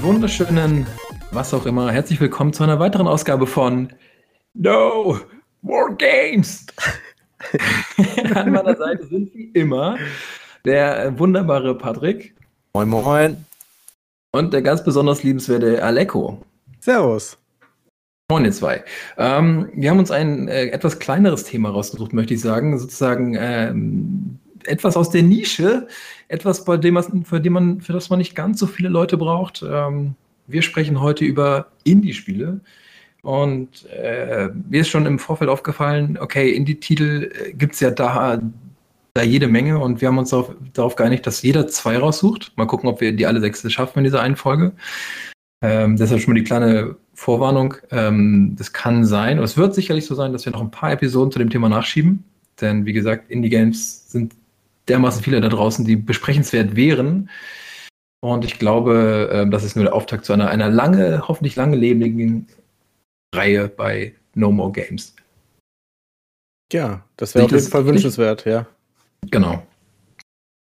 Einen wunderschönen, was auch immer, herzlich willkommen zu einer weiteren Ausgabe von No More Games. An meiner Seite sind wie immer der wunderbare Patrick. Moin, moin. Und der ganz besonders liebenswerte Aleko. Servus. Moin, ihr zwei. Ähm, wir haben uns ein äh, etwas kleineres Thema rausgesucht, möchte ich sagen. Sozusagen ähm, etwas aus der Nische, etwas, bei dem man, für, dem man, für das man nicht ganz so viele Leute braucht. Ähm, wir sprechen heute über Indie-Spiele. Und äh, mir ist schon im Vorfeld aufgefallen, okay, Indie-Titel äh, gibt es ja da, da jede Menge und wir haben uns darauf, darauf geeinigt, dass jeder zwei raussucht. Mal gucken, ob wir die alle sechs schaffen in dieser einen Folge. Ähm, deshalb schon mal die kleine Vorwarnung. Ähm, das kann sein, oder es wird sicherlich so sein, dass wir noch ein paar Episoden zu dem Thema nachschieben. Denn wie gesagt, Indie-Games sind dermaßen viele da draußen, die besprechenswert wären. Und ich glaube, ähm, das ist nur der Auftakt zu einer, einer lange, hoffentlich lange lebenden Reihe bei No More Games. Ja, das wäre auf jeden Fall wünschenswert, ja. Genau.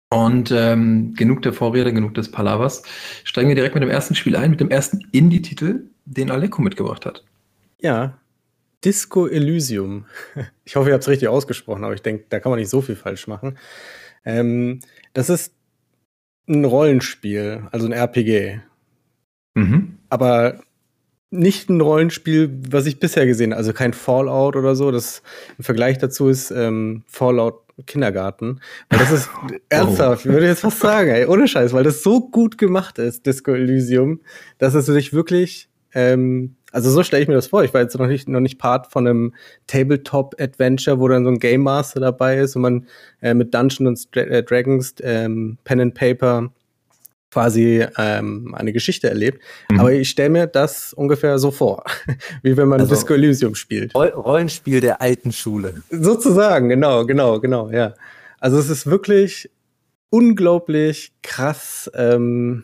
Und ähm, genug der Vorrede, genug des Palavers. Steigen wir direkt mit dem ersten Spiel ein, mit dem ersten Indie-Titel, den Aleko mitgebracht hat. Ja, Disco Elysium. Ich hoffe, ihr habt es richtig ausgesprochen, aber ich denke, da kann man nicht so viel falsch machen. Ähm, das ist ein Rollenspiel, also ein RPG. Mhm. Aber nicht ein Rollenspiel, was ich bisher gesehen habe. Also kein Fallout oder so. Das im Vergleich dazu ist ähm, Fallout Kindergarten. Weil das ist ernsthaft, ich würde jetzt fast sagen, ey, ohne Scheiß, weil das so gut gemacht ist, Disco Elysium, dass es sich wirklich, ähm, also so stelle ich mir das vor. Ich war jetzt noch nicht, noch nicht Part von einem Tabletop-Adventure, wo dann so ein Game Master dabei ist und man äh, mit Dungeons and äh, Dragons, ähm, Pen and Paper quasi ähm, eine Geschichte erlebt. Mhm. Aber ich stelle mir das ungefähr so vor, wie wenn man also, Disco Elysium spielt. Rollenspiel der alten Schule. Sozusagen, genau, genau, genau, ja. Also es ist wirklich unglaublich krass ähm,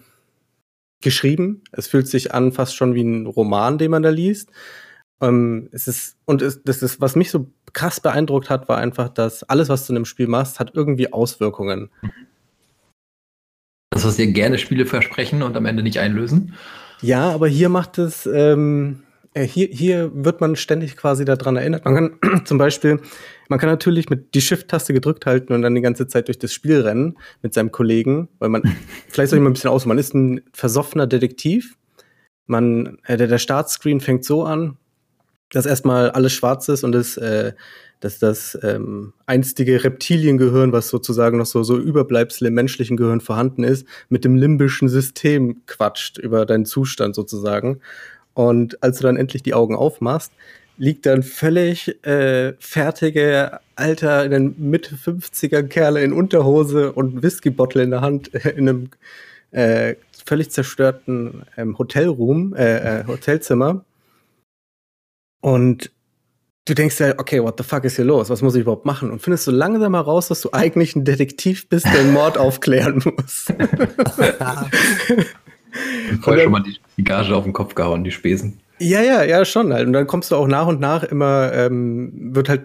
geschrieben. Es fühlt sich an fast schon wie ein Roman, den man da liest. Ähm, es ist, und es, das ist, was mich so krass beeindruckt hat, war einfach, dass alles, was du in einem Spiel machst, hat irgendwie Auswirkungen. Das, was dir gerne Spiele versprechen und am Ende nicht einlösen. Ja, aber hier macht es, ähm, äh, hier, hier wird man ständig quasi daran erinnert. Man kann zum Beispiel, man kann natürlich mit die Shift-Taste gedrückt halten und dann die ganze Zeit durch das Spiel rennen mit seinem Kollegen, weil man, vielleicht soll ich mal ein bisschen aus, man ist ein versoffener Detektiv. Man, äh, der, der Startscreen fängt so an, dass erstmal alles schwarz ist und es äh, dass das ähm, einstige Reptiliengehirn, was sozusagen noch so, so Überbleibsel im menschlichen Gehirn vorhanden ist, mit dem limbischen System quatscht über deinen Zustand sozusagen. Und als du dann endlich die Augen aufmachst, liegt dann völlig äh, fertige, alter, in den Mitte 50er Kerle in Unterhose und Whiskybottle in der Hand äh, in einem äh, völlig zerstörten ähm, Hotelroom, äh, äh, Hotelzimmer. Und du denkst ja, okay, what the fuck ist hier los? Was muss ich überhaupt machen? Und findest so langsam heraus, dass du eigentlich ein Detektiv bist, der einen Mord aufklären muss. Vorher schon mal die, die Gage auf den Kopf gehauen, die Spesen. Ja, ja, ja, schon halt. Und dann kommst du auch nach und nach immer, ähm, wird halt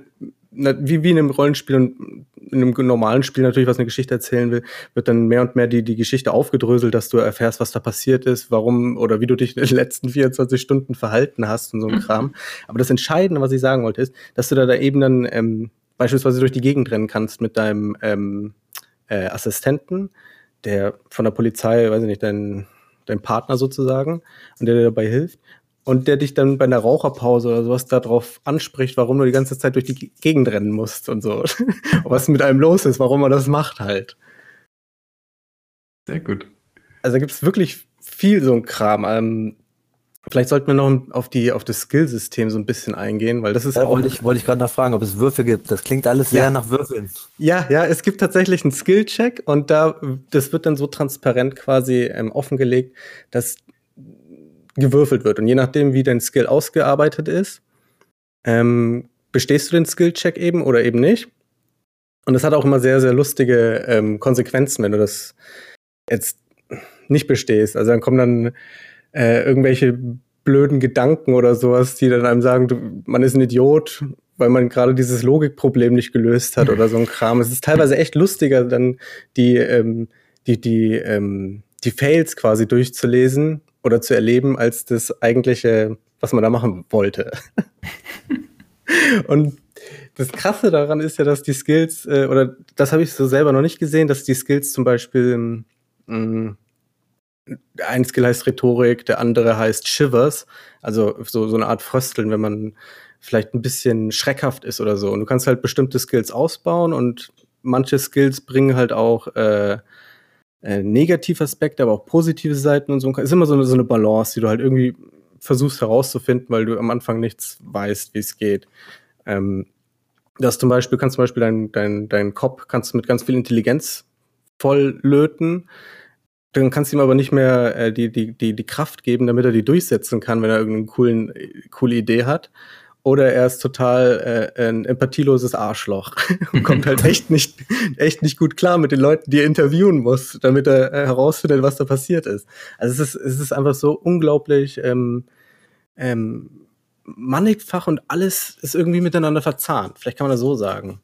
wie, wie in einem Rollenspiel und in einem normalen Spiel natürlich, was eine Geschichte erzählen will, wird dann mehr und mehr die, die Geschichte aufgedröselt, dass du erfährst, was da passiert ist, warum oder wie du dich in den letzten 24 Stunden verhalten hast und so ein mhm. Kram. Aber das Entscheidende, was ich sagen wollte, ist, dass du da, da eben dann ähm, beispielsweise durch die Gegend rennen kannst mit deinem ähm, äh, Assistenten, der von der Polizei, weiß ich nicht, dein, dein Partner sozusagen, und der dir dabei hilft und der dich dann bei einer Raucherpause oder sowas darauf anspricht, warum du die ganze Zeit durch die Gegend rennen musst und so. was mit einem los ist, warum man das macht halt. Sehr gut. Also da gibt es wirklich viel so ein Kram. Ähm, vielleicht sollten wir noch auf, die, auf das Skillsystem so ein bisschen eingehen, weil das ist ja, auch. Wollte ich, wollte ich gerade nachfragen, ob es Würfel gibt. Das klingt alles sehr nach Würfeln. Ja, ja, es gibt tatsächlich einen Skill-Check und da, das wird dann so transparent quasi ähm, offengelegt, dass gewürfelt wird. Und je nachdem, wie dein Skill ausgearbeitet ist, ähm, bestehst du den Skill-Check eben oder eben nicht. Und das hat auch immer sehr, sehr lustige ähm, Konsequenzen, wenn du das jetzt nicht bestehst. Also dann kommen dann äh, irgendwelche blöden Gedanken oder sowas, die dann einem sagen, du, man ist ein Idiot, weil man gerade dieses Logikproblem nicht gelöst hat oder so ein Kram. Es ist teilweise echt lustiger, dann die, ähm, die, die, ähm, die Fails quasi durchzulesen oder zu erleben als das eigentliche, was man da machen wollte. und das Krasse daran ist ja, dass die Skills, äh, oder das habe ich so selber noch nicht gesehen, dass die Skills zum Beispiel, mh, mm, ein Skill heißt Rhetorik, der andere heißt Shivers, also so, so eine Art Frösteln, wenn man vielleicht ein bisschen schreckhaft ist oder so. Und du kannst halt bestimmte Skills ausbauen und manche Skills bringen halt auch äh, äh, Negativaspekte, aber auch positive Seiten und so. Es ist immer so eine, so eine Balance, die du halt irgendwie versuchst herauszufinden, weil du am Anfang nichts weißt, wie es geht. Ähm, das zum Beispiel, kannst zum Beispiel dein, dein, dein Kopf kannst mit ganz viel Intelligenz voll löten. Dann kannst du ihm aber nicht mehr äh, die, die, die, die Kraft geben, damit er die durchsetzen kann, wenn er irgendeine coolen, coole Idee hat oder er ist total äh, ein empathieloses Arschloch und kommt halt echt nicht, echt nicht gut klar mit den Leuten, die er interviewen muss, damit er äh, herausfindet, was da passiert ist. Also es ist, es ist einfach so unglaublich ähm, ähm, mannigfach und alles ist irgendwie miteinander verzahnt. Vielleicht kann man das so sagen.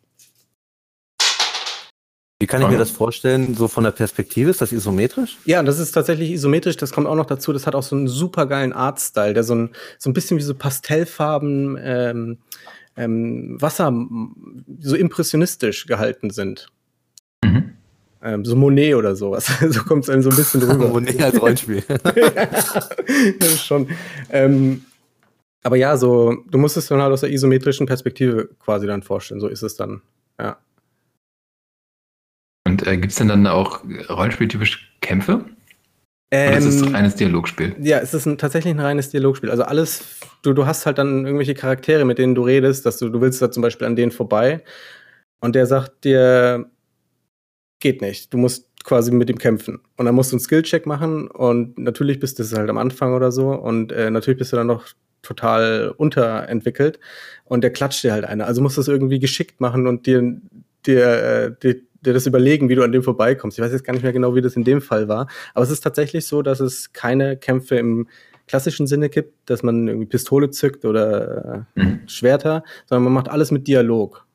Wie kann ich mir das vorstellen, so von der Perspektive? Ist das isometrisch? Ja, das ist tatsächlich isometrisch. Das kommt auch noch dazu. Das hat auch so einen super geilen Artstyle, der so ein, so ein bisschen wie so Pastellfarben, ähm, ähm, Wasser, so impressionistisch gehalten sind. Mhm. Ähm, so Monet oder sowas. so kommt es einem so ein bisschen drüber. Monet als Rollenspiel. das ist schon. Ähm, aber ja, so, du musst es dann halt aus der isometrischen Perspektive quasi dann vorstellen. So ist es dann. Ja. Und äh, gibt es denn dann auch rollenspieltypisch Kämpfe? Ähm, Oder ist es ein ähm, reines Dialogspiel? Ja, es ist ein, tatsächlich ein reines Dialogspiel. Also alles, du, du hast halt dann irgendwelche Charaktere, mit denen du redest, dass du, du willst da zum Beispiel an denen vorbei und der sagt dir, geht nicht, du musst quasi mit ihm kämpfen. Und dann musst du einen Skillcheck machen und natürlich bist du halt am Anfang oder so und äh, natürlich bist du dann noch total unterentwickelt und der klatscht dir halt eine. Also musst du es irgendwie geschickt machen und dir, dir, äh, dir dir das überlegen, wie du an dem vorbeikommst. Ich weiß jetzt gar nicht mehr genau, wie das in dem Fall war. Aber es ist tatsächlich so, dass es keine Kämpfe im klassischen Sinne gibt, dass man irgendwie Pistole zückt oder äh, mhm. Schwerter, sondern man macht alles mit Dialog.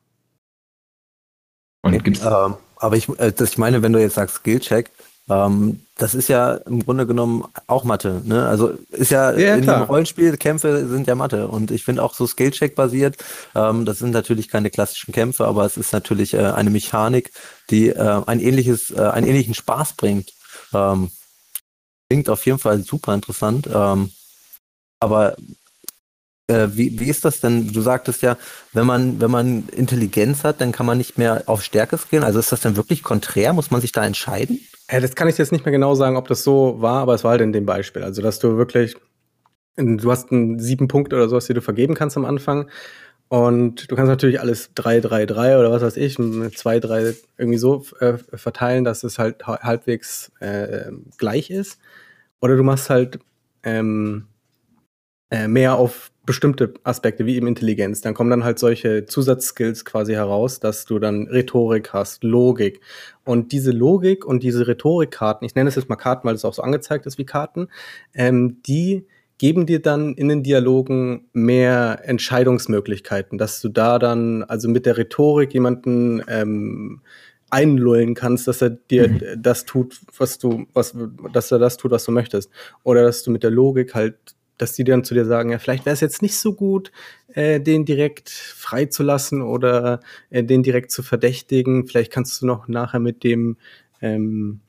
Und gibt's ähm, aber ich, äh, ich meine, wenn du jetzt sagst Skillcheck, ähm, das ist ja im Grunde genommen auch Mathe. Ne? Also ist ja, ja in einem Rollenspiel, Kämpfe sind ja Mathe. Und ich finde auch so Skillcheck basiert, ähm, das sind natürlich keine klassischen Kämpfe, aber es ist natürlich äh, eine Mechanik, die äh, ein ähnliches, äh, einen ähnlichen Spaß bringt. Ähm, klingt auf jeden Fall super interessant. Ähm, aber äh, wie, wie ist das denn? Du sagtest ja, wenn man, wenn man Intelligenz hat, dann kann man nicht mehr auf Stärke skillen. Also ist das dann wirklich konträr? Muss man sich da entscheiden? Ja, das kann ich jetzt nicht mehr genau sagen, ob das so war, aber es war halt in dem Beispiel. Also, dass du wirklich, du hast einen sieben Punkte oder sowas, die du vergeben kannst am Anfang. Und du kannst natürlich alles 3, 3, 3 oder was weiß ich, 2, 3 irgendwie so äh, verteilen, dass es halt halbwegs äh, gleich ist. Oder du machst halt ähm, äh, mehr auf bestimmte Aspekte, wie eben Intelligenz. Dann kommen dann halt solche Zusatzskills quasi heraus, dass du dann Rhetorik hast, Logik. Und diese Logik und diese Rhetorikkarten, ich nenne es jetzt mal Karten, weil es auch so angezeigt ist wie Karten, ähm, die geben dir dann in den Dialogen mehr Entscheidungsmöglichkeiten, dass du da dann also mit der Rhetorik jemanden ähm, einlullen kannst, dass er dir mhm. das tut, was du, was, dass er das tut, was du möchtest. Oder dass du mit der Logik halt dass die dann zu dir sagen, ja, vielleicht wäre es jetzt nicht so gut, äh, den direkt freizulassen oder äh, den direkt zu verdächtigen. Vielleicht kannst du noch nachher mit dem ähm,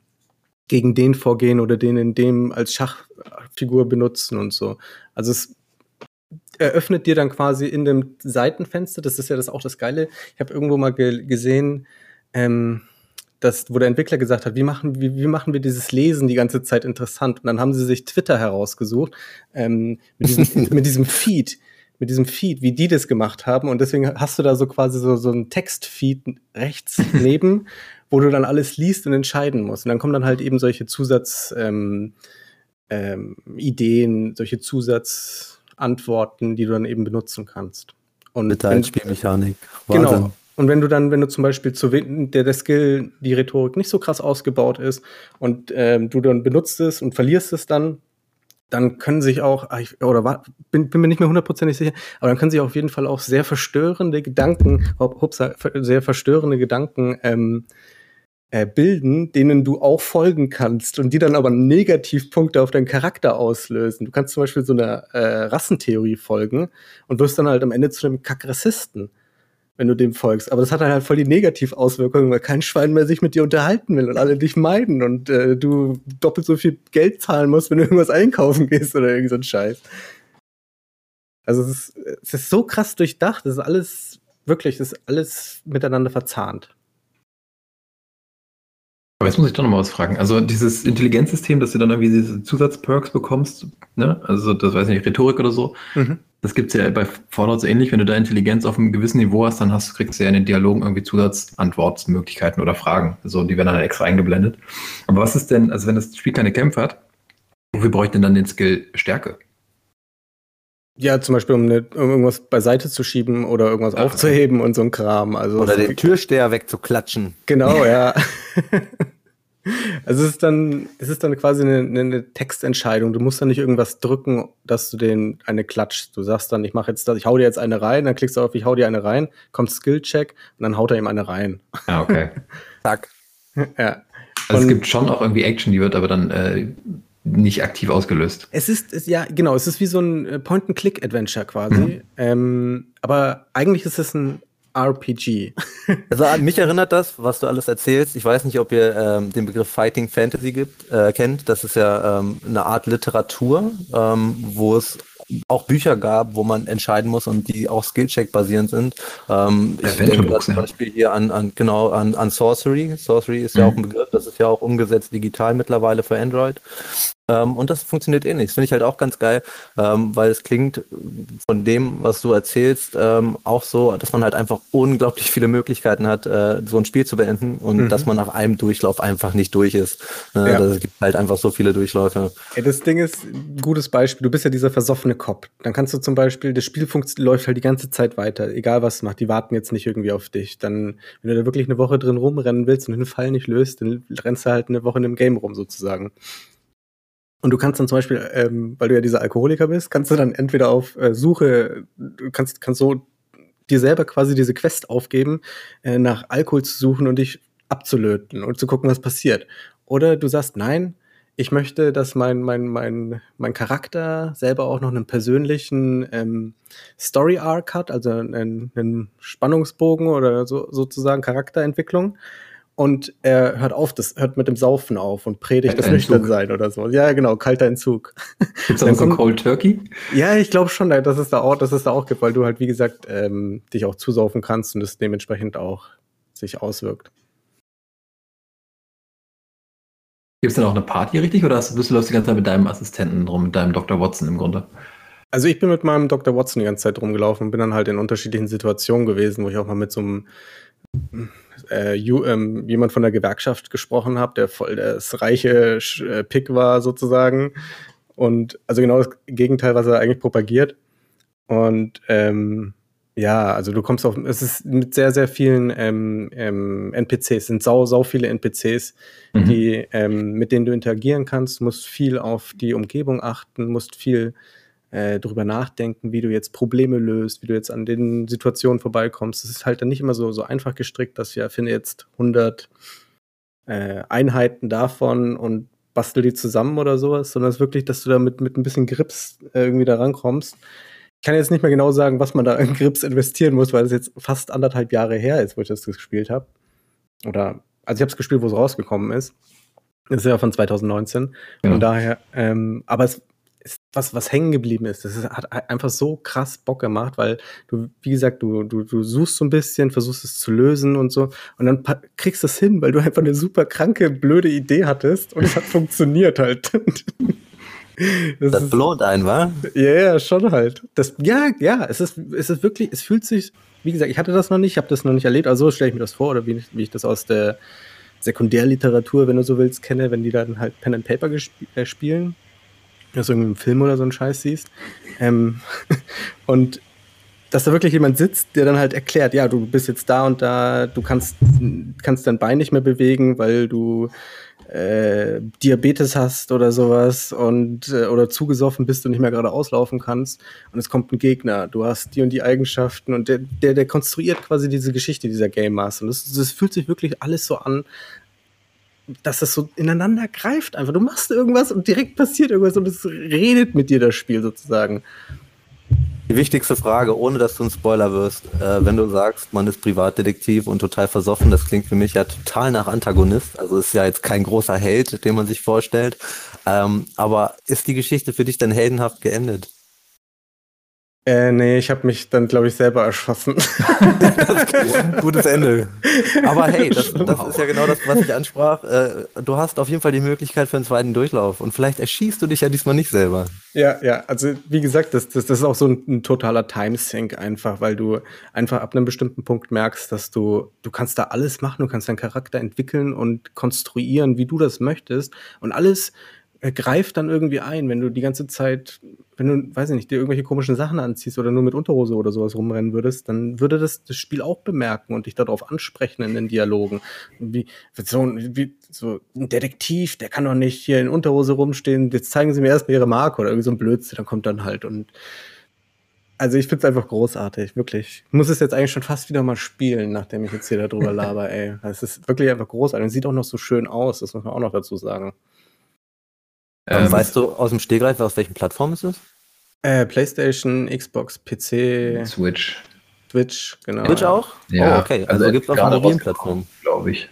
gegen den vorgehen oder den in dem als Schachfigur benutzen und so. Also es eröffnet dir dann quasi in dem Seitenfenster, das ist ja das auch das Geile. Ich habe irgendwo mal ge gesehen, ähm, das, wo der Entwickler gesagt hat, wie machen, wie, wie machen wir dieses Lesen die ganze Zeit interessant? Und dann haben sie sich Twitter herausgesucht ähm, mit, diesem, mit diesem Feed, mit diesem Feed, wie die das gemacht haben. Und deswegen hast du da so quasi so, so ein Textfeed rechts neben, wo du dann alles liest und entscheiden musst. Und dann kommen dann halt eben solche Zusatz ähm, ähm, Ideen, solche Zusatzantworten, die du dann eben benutzen kannst. Und Detailspielmechanik. Genau. Und wenn du dann, wenn du zum Beispiel zu der, der Skill, die Rhetorik nicht so krass ausgebaut ist und ähm, du dann benutzt es und verlierst es dann, dann können sich auch, ah, oder war, bin, bin mir nicht mehr hundertprozentig sicher, aber dann können sich auf jeden Fall auch sehr verstörende Gedanken, hupsa, sehr verstörende Gedanken ähm, äh, bilden, denen du auch folgen kannst und die dann aber Negativpunkte auf deinen Charakter auslösen. Du kannst zum Beispiel so einer äh, Rassentheorie folgen und wirst dann halt am Ende zu einem Kackrassisten, wenn du dem folgst. Aber das hat dann halt voll die Negativauswirkungen, weil kein Schwein mehr sich mit dir unterhalten will und alle dich meiden und äh, du doppelt so viel Geld zahlen musst, wenn du irgendwas einkaufen gehst oder irgend so ein Scheiß. Also es ist, es ist so krass durchdacht, es ist alles, wirklich, es ist alles miteinander verzahnt. Aber jetzt muss ich doch noch mal was fragen. Also dieses Intelligenzsystem, dass du dann irgendwie diese Zusatzperks bekommst, ne? also das weiß ich nicht, Rhetorik oder so, mhm. Das gibt es ja bei Fallout so ähnlich. Wenn du da Intelligenz auf einem gewissen Niveau hast, dann hast, kriegst du ja in den Dialogen irgendwie Zusatzantwortmöglichkeiten oder Fragen. So, die werden dann extra eingeblendet. Aber was ist denn, also wenn das Spiel keine Kämpfe hat, wofür bräuchte denn dann den Skill Stärke? Ja, zum Beispiel, um, eine, um, irgendwas beiseite zu schieben oder irgendwas Ach, aufzuheben und so ein Kram. Also oder den Türsteher wegzuklatschen. Genau, ja. also es ist dann, es ist dann quasi eine, eine, Textentscheidung. Du musst dann nicht irgendwas drücken, dass du den eine klatschst. Du sagst dann, ich mache jetzt das, ich hau dir jetzt eine rein, dann klickst du auf, ich hau dir eine rein, kommt Skillcheck und dann haut er ihm eine rein. Ah, okay. Zack. ja. Also es gibt schon auch irgendwie Action, die wird aber dann äh, nicht aktiv ausgelöst. Es ist, ist, ja, genau, es ist wie so ein äh, Point-and-Click-Adventure quasi. Mhm. Ähm, aber eigentlich ist es ein RPG. Also an mich erinnert das, was du alles erzählst. Ich weiß nicht, ob ihr ähm, den Begriff Fighting Fantasy gibt, äh, kennt. Das ist ja ähm, eine Art Literatur, ähm, wo es auch Bücher gab, wo man entscheiden muss und die auch Skillcheck basierend sind. Ähm, ich denke da zum Beispiel hier an, an genau an, an Sorcery. Sorcery ist mhm. ja auch ein Begriff, das ist ja auch umgesetzt digital mittlerweile für Android. Ähm, und das funktioniert ähnlich. Das finde ich halt auch ganz geil, ähm, weil es klingt von dem, was du erzählst, ähm, auch so, dass man halt einfach unglaublich viele Möglichkeiten hat, äh, so ein Spiel zu beenden und mhm. dass man nach einem Durchlauf einfach nicht durch ist. Äh, ja. Es gibt halt einfach so viele Durchläufe. Ja, das Ding ist ein gutes Beispiel. Du bist ja dieser versoffene Kopf. Dann kannst du zum Beispiel, das Spiel läuft halt die ganze Zeit weiter, egal was es macht. Die warten jetzt nicht irgendwie auf dich. Dann, wenn du da wirklich eine Woche drin rumrennen willst und den Fall nicht löst, dann rennst du halt eine Woche in einem Game rum sozusagen. Und du kannst dann zum Beispiel, ähm, weil du ja dieser Alkoholiker bist, kannst du dann entweder auf äh, Suche, du kannst, kannst so dir selber quasi diese Quest aufgeben, äh, nach Alkohol zu suchen und dich abzulöten und zu gucken, was passiert. Oder du sagst, nein, ich möchte, dass mein, mein, mein, mein Charakter selber auch noch einen persönlichen ähm, Story-Arc hat, also einen, einen Spannungsbogen oder so, sozusagen Charakterentwicklung und er hört auf, das hört mit dem Saufen auf und predigt das nüchtern sein oder so. Ja, genau, kalter Entzug. Gibt es auch so Cold Turkey? Ja, ich glaube schon, dass es da auch, dass es da auch gibt, weil du halt, wie gesagt, ähm, dich auch zusaufen kannst und es dementsprechend auch sich auswirkt. Gibt es denn auch eine Party richtig oder bist du die ganze Zeit mit deinem Assistenten rum, mit deinem Dr. Watson im Grunde? Also ich bin mit meinem Dr. Watson die ganze Zeit rumgelaufen und bin dann halt in unterschiedlichen Situationen gewesen, wo ich auch mal mit so einem äh, you, ähm, jemand von der Gewerkschaft gesprochen habe, der voll das reiche äh, Pick war sozusagen. Und also genau das Gegenteil, was er eigentlich propagiert. Und ähm, ja, also du kommst auf, es ist mit sehr, sehr vielen ähm, ähm, NPCs, sind sau, sau viele NPCs, mhm. die, ähm, mit denen du interagieren kannst, musst viel auf die Umgebung achten, musst viel äh, drüber nachdenken, wie du jetzt Probleme löst, wie du jetzt an den Situationen vorbeikommst. Es ist halt dann nicht immer so, so einfach gestrickt, dass ich finde jetzt 100 äh, Einheiten davon und bastel die zusammen oder sowas, sondern es ist wirklich, dass du da mit, ein bisschen Grips äh, irgendwie da rankommst. Ich kann jetzt nicht mehr genau sagen, was man da in Grips investieren muss, weil es jetzt fast anderthalb Jahre her ist, wo ich das gespielt habe. Oder, also ich habe es gespielt, wo es rausgekommen ist. Das ist ja von 2019. Ja. Von daher, ähm, aber es was, was hängen geblieben ist. Das ist, hat einfach so krass Bock gemacht, weil du, wie gesagt, du, du, du suchst so ein bisschen, versuchst es zu lösen und so und dann kriegst du es hin, weil du einfach eine super kranke, blöde Idee hattest und es hat funktioniert halt. Das, das belohnt einen, wa? Ja, yeah, schon halt. Das, ja, ja, es ist, es ist wirklich, es fühlt sich, wie gesagt, ich hatte das noch nicht, ich habe das noch nicht erlebt, also stelle ich mir das vor, oder wie, wie ich das aus der Sekundärliteratur, wenn du so willst, kenne, wenn die dann halt Pen and Paper äh, spielen irgendwie einen Film oder so einen Scheiß siehst. Ähm, und dass da wirklich jemand sitzt, der dann halt erklärt, ja, du bist jetzt da und da, du kannst, kannst dein Bein nicht mehr bewegen, weil du äh, Diabetes hast oder sowas und äh, oder zugesoffen bist und nicht mehr gerade auslaufen kannst und es kommt ein Gegner, du hast die und die Eigenschaften und der, der, der konstruiert quasi diese Geschichte dieser Game Master und das, das fühlt sich wirklich alles so an, dass es so ineinander greift einfach. Du machst irgendwas und direkt passiert irgendwas und es redet mit dir das Spiel sozusagen. Die wichtigste Frage, ohne dass du ein Spoiler wirst, äh, wenn du sagst, man ist Privatdetektiv und total versoffen, das klingt für mich ja total nach Antagonist. Also ist ja jetzt kein großer Held, den man sich vorstellt. Ähm, aber ist die Geschichte für dich dann heldenhaft geendet? Äh, nee, ich habe mich dann, glaube ich, selber erschossen. Gutes Ende. Aber hey, das, das, ist ja genau das, was ich ansprach. Äh, du hast auf jeden Fall die Möglichkeit für einen zweiten Durchlauf und vielleicht erschießt du dich ja diesmal nicht selber. Ja, ja, also wie gesagt, das, das, das ist auch so ein, ein totaler Timesync einfach, weil du einfach ab einem bestimmten Punkt merkst, dass du, du kannst da alles machen, du kannst deinen Charakter entwickeln und konstruieren, wie du das möchtest und alles greift dann irgendwie ein, wenn du die ganze Zeit, wenn du, weiß ich nicht, dir irgendwelche komischen Sachen anziehst oder nur mit Unterhose oder sowas rumrennen würdest, dann würde das das Spiel auch bemerken und dich darauf ansprechen in den Dialogen. Wie so, wie, so ein Detektiv, der kann doch nicht hier in Unterhose rumstehen, jetzt zeigen sie mir erstmal ihre Marke oder irgendwie so ein Blödsinn, dann kommt dann halt und also ich finde es einfach großartig, wirklich. Ich muss es jetzt eigentlich schon fast wieder mal spielen, nachdem ich jetzt hier darüber laber, ey. Es ist wirklich einfach großartig und sieht auch noch so schön aus, das muss man auch noch dazu sagen. Ähm, ähm, weißt du aus dem Stegreif, aus welchen Plattformen es ist? Äh, PlayStation, Xbox, PC. Switch. Twitch, genau. Twitch auch? Ja, oh, okay. Also, also gibt es auch eine mobilen Plattform. Glaube ich.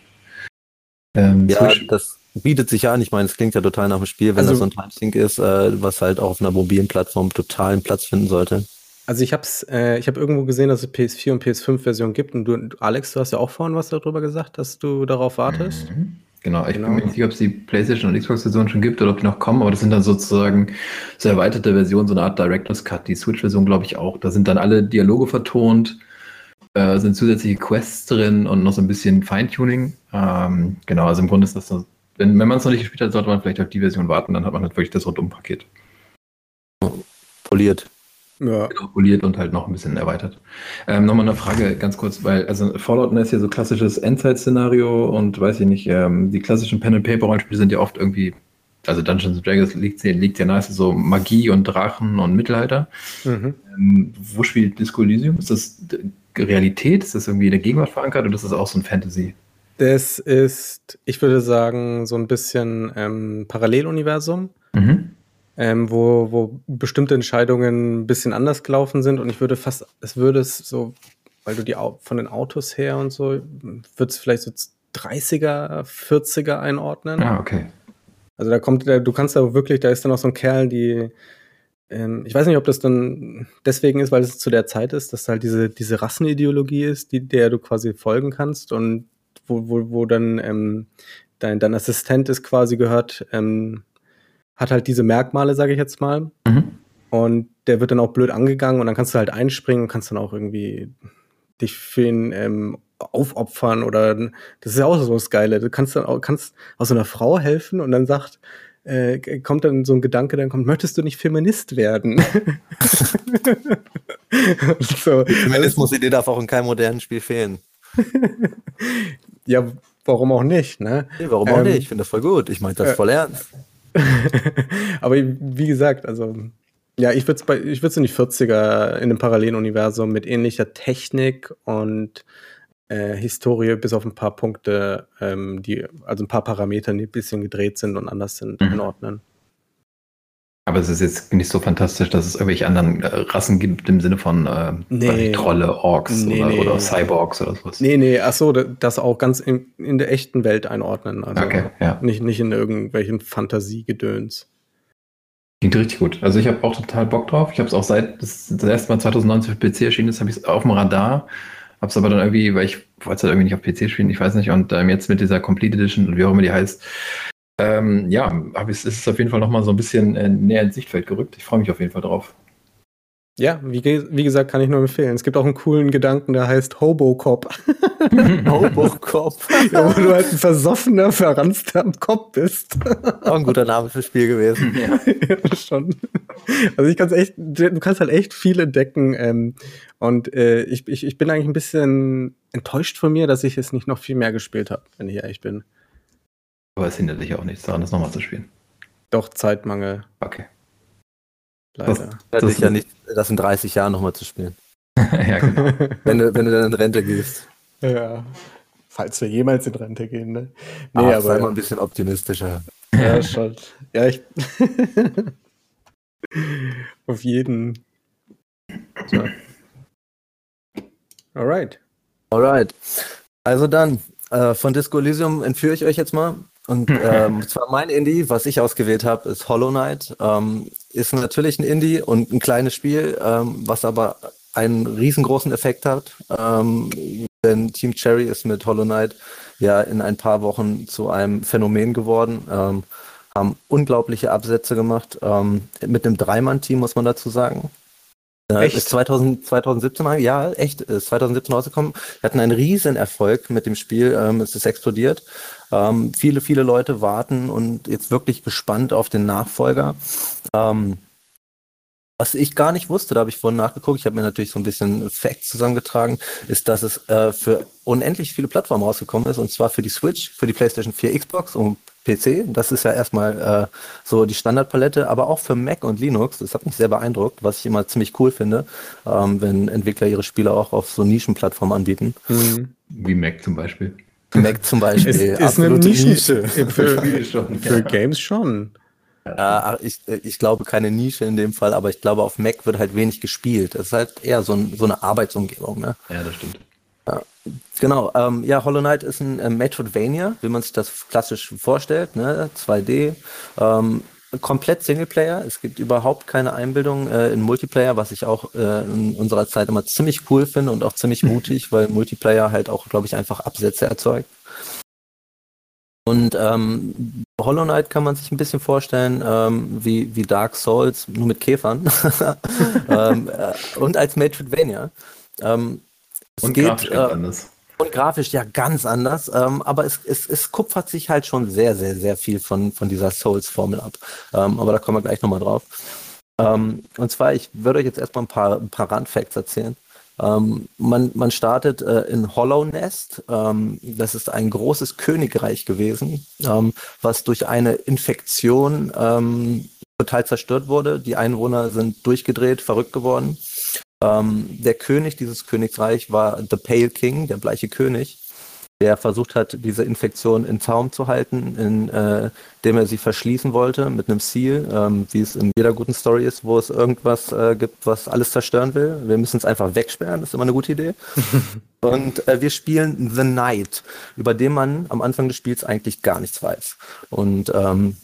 Ähm, ja, Switch. das bietet sich ja an. Ich meine, es klingt ja total nach einem Spiel, wenn also, das so ein Timesync ist, äh, was halt auch auf einer mobilen Plattform totalen Platz finden sollte. Also ich habe äh, ich hab irgendwo gesehen, dass es PS4 und PS5-Version gibt. Und du, Alex, du hast ja auch vorhin was darüber gesagt, dass du darauf wartest. Mhm. Genau, ich genau. bin mir nicht sicher, ob es die PlayStation und Xbox-Version schon gibt oder ob die noch kommen, aber das sind dann sozusagen so erweiterte Versionen, so eine Art Director's Cut. Die Switch-Version, glaube ich, auch. Da sind dann alle Dialoge vertont, äh, sind zusätzliche Quests drin und noch so ein bisschen Feintuning. Ähm, genau, also im Grunde ist das so, wenn, wenn man es noch nicht gespielt hat, sollte man vielleicht auf die Version warten, dann hat man halt wirklich das Rundum-Paket. Poliert. Ja. Genau, poliert und halt noch ein bisschen erweitert. Ähm, Nochmal eine Frage ganz kurz, weil also Fallout ist ja so klassisches Endzeit-Szenario und weiß ich nicht, ähm, die klassischen Pen-and-Paper-Rollenspiele sind ja oft irgendwie, also Dungeons Dragons liegt, liegt ja nice, so Magie und Drachen und Mittelalter. Mhm. Ähm, wo spielt Disco Elysium? Ist das Realität? Ist das irgendwie in der Gegenwart verankert oder ist das auch so ein Fantasy? Das ist, ich würde sagen, so ein bisschen ähm, Paralleluniversum. Mhm ähm, wo, wo bestimmte Entscheidungen ein bisschen anders gelaufen sind. Und ich würde fast, es würde es so, weil du die von den Autos her und so, würde es vielleicht so 30er, 40er einordnen. Ah, okay. Also da kommt, du kannst da wirklich, da ist dann auch so ein Kerl, die, ähm, ich weiß nicht, ob das dann deswegen ist, weil es zu der Zeit ist, dass halt diese, diese Rassenideologie ist, die, der du quasi folgen kannst und wo, wo, wo dann ähm, dein, dein Assistent ist quasi gehört, ähm, hat halt diese Merkmale, sage ich jetzt mal. Mhm. Und der wird dann auch blöd angegangen und dann kannst du halt einspringen und kannst dann auch irgendwie dich für ihn ähm, aufopfern oder das ist ja auch so das Geile. Du kannst dann auch kannst aus so einer Frau helfen und dann sagt, äh, kommt dann so ein Gedanke, dann kommt, möchtest du nicht Feminist werden? so. Die Feminismus-Idee darf auch in keinem modernen Spiel fehlen. ja, warum auch nicht, ne? Nee, warum auch ähm, nicht? Ich finde das voll gut. Ich meine das äh, voll ernst. Aber wie gesagt, also ja, ich würde es ich in die 40er in einem Paralleluniversum mit ähnlicher Technik und äh, Historie bis auf ein paar Punkte, ähm, die, also ein paar Parameter, die ein bisschen gedreht sind und anders sind, mhm. einordnen. Aber es ist jetzt nicht so fantastisch, dass es irgendwelche anderen äh, Rassen gibt im Sinne von äh, nee. Trolle, Orks nee, oder, nee. oder, Cyborgs oder sowas. Nee, nee, ach so, das auch ganz in, in der echten Welt einordnen. Also okay, ja. Nicht, nicht in irgendwelchen Fantasiegedöns. Klingt richtig gut. Also ich habe auch total Bock drauf. Ich habe es auch seit das, das erste Mal 2019 für PC erschienen ist, habe ich es auf dem Radar. Habe es aber dann irgendwie, weil ich wollte es halt irgendwie nicht auf PC spielen, ich weiß nicht. Und ähm, jetzt mit dieser Complete Edition und wie auch immer die heißt, ähm, ja, aber es ist auf jeden Fall nochmal so ein bisschen äh, näher ins Sichtfeld gerückt. Ich freue mich auf jeden Fall drauf. Ja, wie, wie, gesagt, kann ich nur empfehlen. Es gibt auch einen coolen Gedanken, der heißt Hobocop. Hobocop. ja, wo du halt ein versoffener, verranzter Kopf bist. auch ein guter Name fürs Spiel gewesen. Ja, ja schon. Also ich kann echt, du kannst halt echt viel entdecken. Ähm, und äh, ich, ich, ich bin eigentlich ein bisschen enttäuscht von mir, dass ich es nicht noch viel mehr gespielt habe, wenn ich ehrlich bin. Aber es hindert dich auch nichts daran, das nochmal zu spielen. Doch, Zeitmangel. Okay. Leider. Das, das ist ja nicht, das in 30 Jahren nochmal zu spielen. ja, genau. wenn, du, wenn du dann in Rente gehst. Ja. Falls wir jemals in Rente gehen, ne? Nee, Ach, aber. Sei mal ein bisschen optimistischer. Ja, schon. Ja, ich. Auf jeden. So. Alright. Alright. Also dann, äh, von Disco Elysium entführe ich euch jetzt mal. Und ähm, zwar mein Indie, was ich ausgewählt habe, ist Hollow Knight. Ähm, ist natürlich ein Indie und ein kleines Spiel, ähm, was aber einen riesengroßen Effekt hat. Ähm, denn Team Cherry ist mit Hollow Knight ja in ein paar Wochen zu einem Phänomen geworden. Ähm, haben unglaubliche Absätze gemacht. Ähm, mit einem Dreimann-Team muss man dazu sagen. Äh, echt? Ist 2000, 2017, ja, echt, ist 2017 rausgekommen. Wir hatten einen riesen Erfolg mit dem Spiel. Ähm, es ist explodiert. Ähm, viele, viele Leute warten und jetzt wirklich gespannt auf den Nachfolger. Ähm, was ich gar nicht wusste, da habe ich vorhin nachgeguckt, ich habe mir natürlich so ein bisschen Facts zusammengetragen, ist, dass es äh, für unendlich viele Plattformen rausgekommen ist, und zwar für die Switch, für die PlayStation 4, Xbox und PC. Das ist ja erstmal äh, so die Standardpalette, aber auch für Mac und Linux. Das hat mich sehr beeindruckt, was ich immer ziemlich cool finde, ähm, wenn Entwickler ihre Spiele auch auf so Nischenplattformen anbieten. Mhm. Wie Mac zum Beispiel. Mac zum Beispiel. Ist, ist eine Nische. Nische. Für, für Games schon. Ja, ich, ich glaube keine Nische in dem Fall, aber ich glaube, auf Mac wird halt wenig gespielt. Das ist halt eher so, ein, so eine Arbeitsumgebung. Ne? Ja, das stimmt. Ja, genau. Ähm, ja, Hollow Knight ist ein äh, Metroidvania, wie man sich das klassisch vorstellt. Ne? 2D. Ähm, komplett Singleplayer. Es gibt überhaupt keine Einbildung äh, in Multiplayer, was ich auch äh, in unserer Zeit immer ziemlich cool finde und auch ziemlich mutig, weil Multiplayer halt auch, glaube ich, einfach Absätze erzeugt. Und ähm, Hollow Knight kann man sich ein bisschen vorstellen ähm, wie, wie Dark Souls, nur mit Käfern. ähm, äh, und als Metroidvania. Ähm, und geht, äh, anders. Und grafisch ja ganz anders, ähm, aber es, es, es kupfert sich halt schon sehr, sehr, sehr viel von, von dieser Souls-Formel ab. Ähm, aber da kommen wir gleich nochmal drauf. Ähm, und zwar, ich würde euch jetzt erstmal ein paar, ein paar Randfacts erzählen. Ähm, man, man startet äh, in Hollow Nest. Ähm, das ist ein großes Königreich gewesen, ähm, was durch eine Infektion ähm, total zerstört wurde. Die Einwohner sind durchgedreht, verrückt geworden. Ähm, der König dieses Königreich war The Pale King, der bleiche König der versucht hat, diese Infektion in Zaum zu halten, indem äh, er sie verschließen wollte mit einem Ziel, ähm, wie es in jeder guten Story ist, wo es irgendwas äh, gibt, was alles zerstören will. Wir müssen es einfach wegsperren, das ist immer eine gute Idee. Und äh, wir spielen The Night, über den man am Anfang des Spiels eigentlich gar nichts weiß. Und ähm,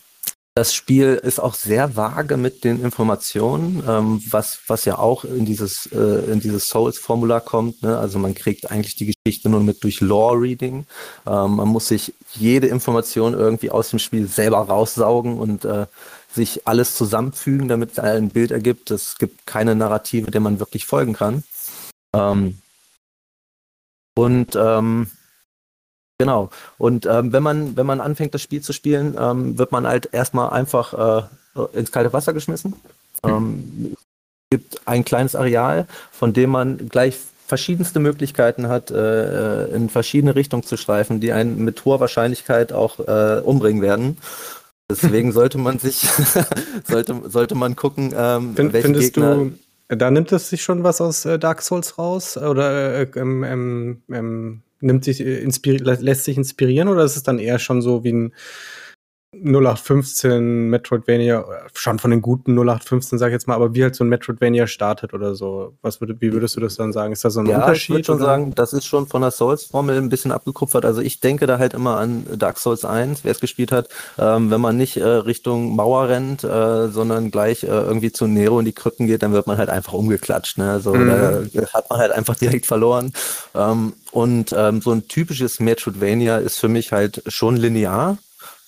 das Spiel ist auch sehr vage mit den Informationen, ähm, was, was ja auch in dieses, äh, in dieses Souls-Formular kommt. Ne? Also man kriegt eigentlich die Geschichte nur mit durch Lore-Reading. Ähm, man muss sich jede Information irgendwie aus dem Spiel selber raussaugen und äh, sich alles zusammenfügen, damit es ein Bild ergibt. Es gibt keine Narrative, der man wirklich folgen kann. Ähm, und ähm, Genau. Und ähm, wenn man wenn man anfängt, das Spiel zu spielen, ähm, wird man halt erstmal einfach äh, ins kalte Wasser geschmissen. Ähm, es gibt ein kleines Areal, von dem man gleich verschiedenste Möglichkeiten hat, äh, äh in verschiedene Richtungen zu streifen, die einen mit hoher Wahrscheinlichkeit auch äh, umbringen werden. Deswegen sollte man sich sollte sollte man gucken, ähm, Find, welche findest Gegner du da nimmt es sich schon was aus äh, Dark Souls raus? Oder äh, ähm, ähm, ähm nimmt sich, äh, lässt sich inspirieren oder ist es dann eher schon so wie ein 0815 Metroidvania, schon von den guten 0815, sag ich jetzt mal, aber wie halt so ein Metroidvania startet oder so. Was würde, wie würdest du das dann sagen? Ist das so ein ja, Unterschied? Ich würde schon oder? sagen, das ist schon von der Souls-Formel ein bisschen abgekupfert. Also ich denke da halt immer an Dark Souls 1, wer es gespielt hat, ähm, wenn man nicht äh, Richtung Mauer rennt, äh, sondern gleich äh, irgendwie zu Nero in die Krypten geht, dann wird man halt einfach umgeklatscht. Ne? Also mhm. da hat man halt einfach direkt verloren. Ähm, und ähm, so ein typisches Metroidvania ist für mich halt schon linear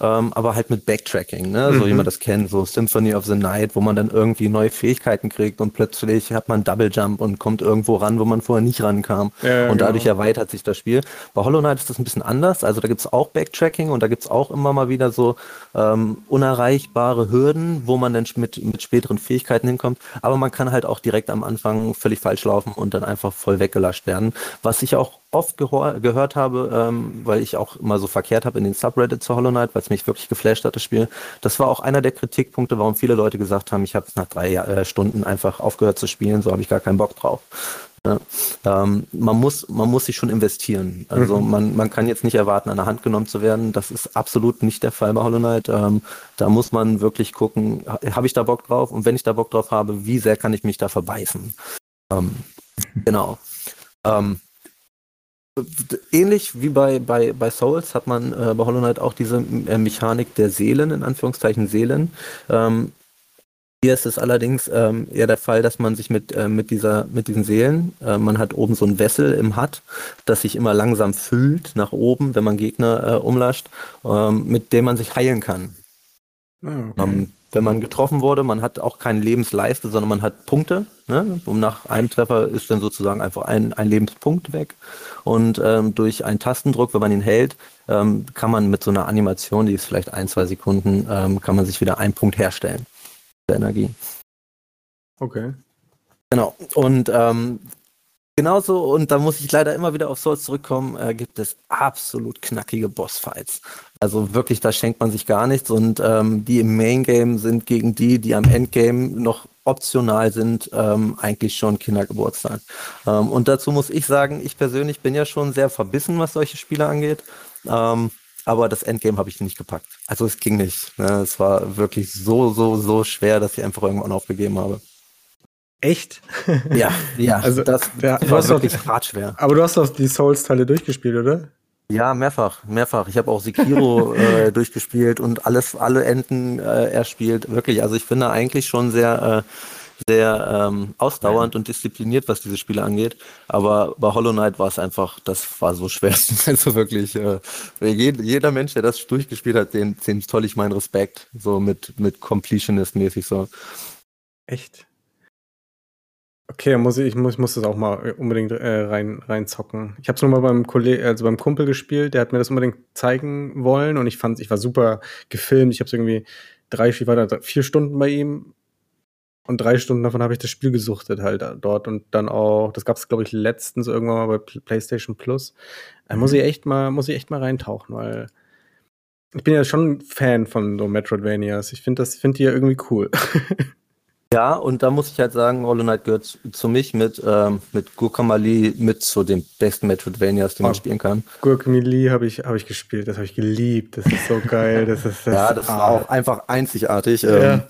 ähm, aber halt mit Backtracking, ne? so mhm. wie man das kennt, so Symphony of the Night, wo man dann irgendwie neue Fähigkeiten kriegt und plötzlich hat man Double Jump und kommt irgendwo ran, wo man vorher nicht rankam. Ja, und dadurch genau. erweitert sich das Spiel. Bei Hollow Knight ist das ein bisschen anders, also da gibt's auch Backtracking und da gibt's auch immer mal wieder so ähm, unerreichbare Hürden, wo man dann mit, mit späteren Fähigkeiten hinkommt, aber man kann halt auch direkt am Anfang völlig falsch laufen und dann einfach voll weggelascht werden, was ich auch oft gehört habe, ähm, weil ich auch immer so verkehrt habe in den Subreddit zu Hollow Knight, weil es mich wirklich geflasht hat, das Spiel. Das war auch einer der Kritikpunkte, warum viele Leute gesagt haben, ich habe es nach drei äh, Stunden einfach aufgehört zu spielen, so habe ich gar keinen Bock drauf. Ja, ähm, man, muss, man muss sich schon investieren. Also mhm. man, man kann jetzt nicht erwarten, an der Hand genommen zu werden. Das ist absolut nicht der Fall bei Hollow Knight. Ähm, da muss man wirklich gucken, habe ich da Bock drauf? Und wenn ich da Bock drauf habe, wie sehr kann ich mich da verbeißen? Ähm, genau. Ähm, ähnlich wie bei, bei, bei Souls hat man äh, bei Hollow Knight auch diese äh, Mechanik der Seelen, in Anführungszeichen Seelen. Ähm, hier ist es allerdings ähm, eher der Fall, dass man sich mit, äh, mit, dieser, mit diesen Seelen, äh, man hat oben so ein Wessel im Hut, das sich immer langsam füllt nach oben, wenn man Gegner äh, umlascht, ähm, mit dem man sich heilen kann. Ah, okay. ähm, wenn man getroffen wurde, man hat auch keine Lebensleiste, sondern man hat Punkte. Ne? Und nach einem Treffer ist dann sozusagen einfach ein, ein Lebenspunkt weg. Und ähm, durch einen Tastendruck, wenn man ihn hält, ähm, kann man mit so einer Animation, die ist vielleicht ein, zwei Sekunden, ähm, kann man sich wieder einen Punkt herstellen der Energie. Okay. Genau. Und ähm, genauso, und da muss ich leider immer wieder auf Souls zurückkommen, äh, gibt es absolut knackige Bossfights. Also wirklich, da schenkt man sich gar nichts. Und ähm, die im Main Game sind gegen die, die am Endgame noch optional sind, ähm, eigentlich schon Kindergeburtstag. Ähm, und dazu muss ich sagen, ich persönlich bin ja schon sehr verbissen, was solche Spiele angeht. Ähm, aber das Endgame habe ich nicht gepackt. Also es ging nicht. Ne? Es war wirklich so, so, so schwer, dass ich einfach irgendwann aufgegeben habe. Echt? Ja, ja. Also das ja, war wirklich auch, hart schwer. Aber du hast doch die Souls-Teile durchgespielt, oder? Ja, mehrfach, mehrfach. Ich habe auch Sekiro äh, durchgespielt und alles, alle Enden äh, erspielt. Wirklich, also ich bin da eigentlich schon sehr äh, sehr ähm, ausdauernd und diszipliniert, was diese Spiele angeht. Aber bei Hollow Knight war es einfach, das war so schwer. also wirklich, äh, jeder Mensch, der das durchgespielt hat, dem, dem toll ich meinen Respekt. So mit, mit Completionist-mäßig so. Echt? Okay, muss ich, ich muss, ich muss das auch mal unbedingt äh, rein, reinzocken. Ich habe es nur mal beim Kollege, also beim Kumpel gespielt, der hat mir das unbedingt zeigen wollen und ich fand, ich war super gefilmt. Ich habe es irgendwie drei, ich war da vier Stunden bei ihm und drei Stunden davon habe ich das Spiel gesuchtet halt dort und dann auch, das gab es glaube ich letztens irgendwann mal bei PlayStation Plus. Da mhm. muss ich echt mal, muss ich echt mal reintauchen, weil ich bin ja schon Fan von so Metroidvanias. Ich finde das, finde die ja irgendwie cool. ja, und da muss ich halt sagen, Hollow Knight gehört zu mich mit, ähm, mit Guacamole mit zu den besten Metroidvanias, die man oh, spielen kann. Guacamole habe ich, hab ich gespielt, das habe ich geliebt. Das ist so geil. Das ist, das ja, das ah. war auch einfach einzigartig. Ja. Ähm,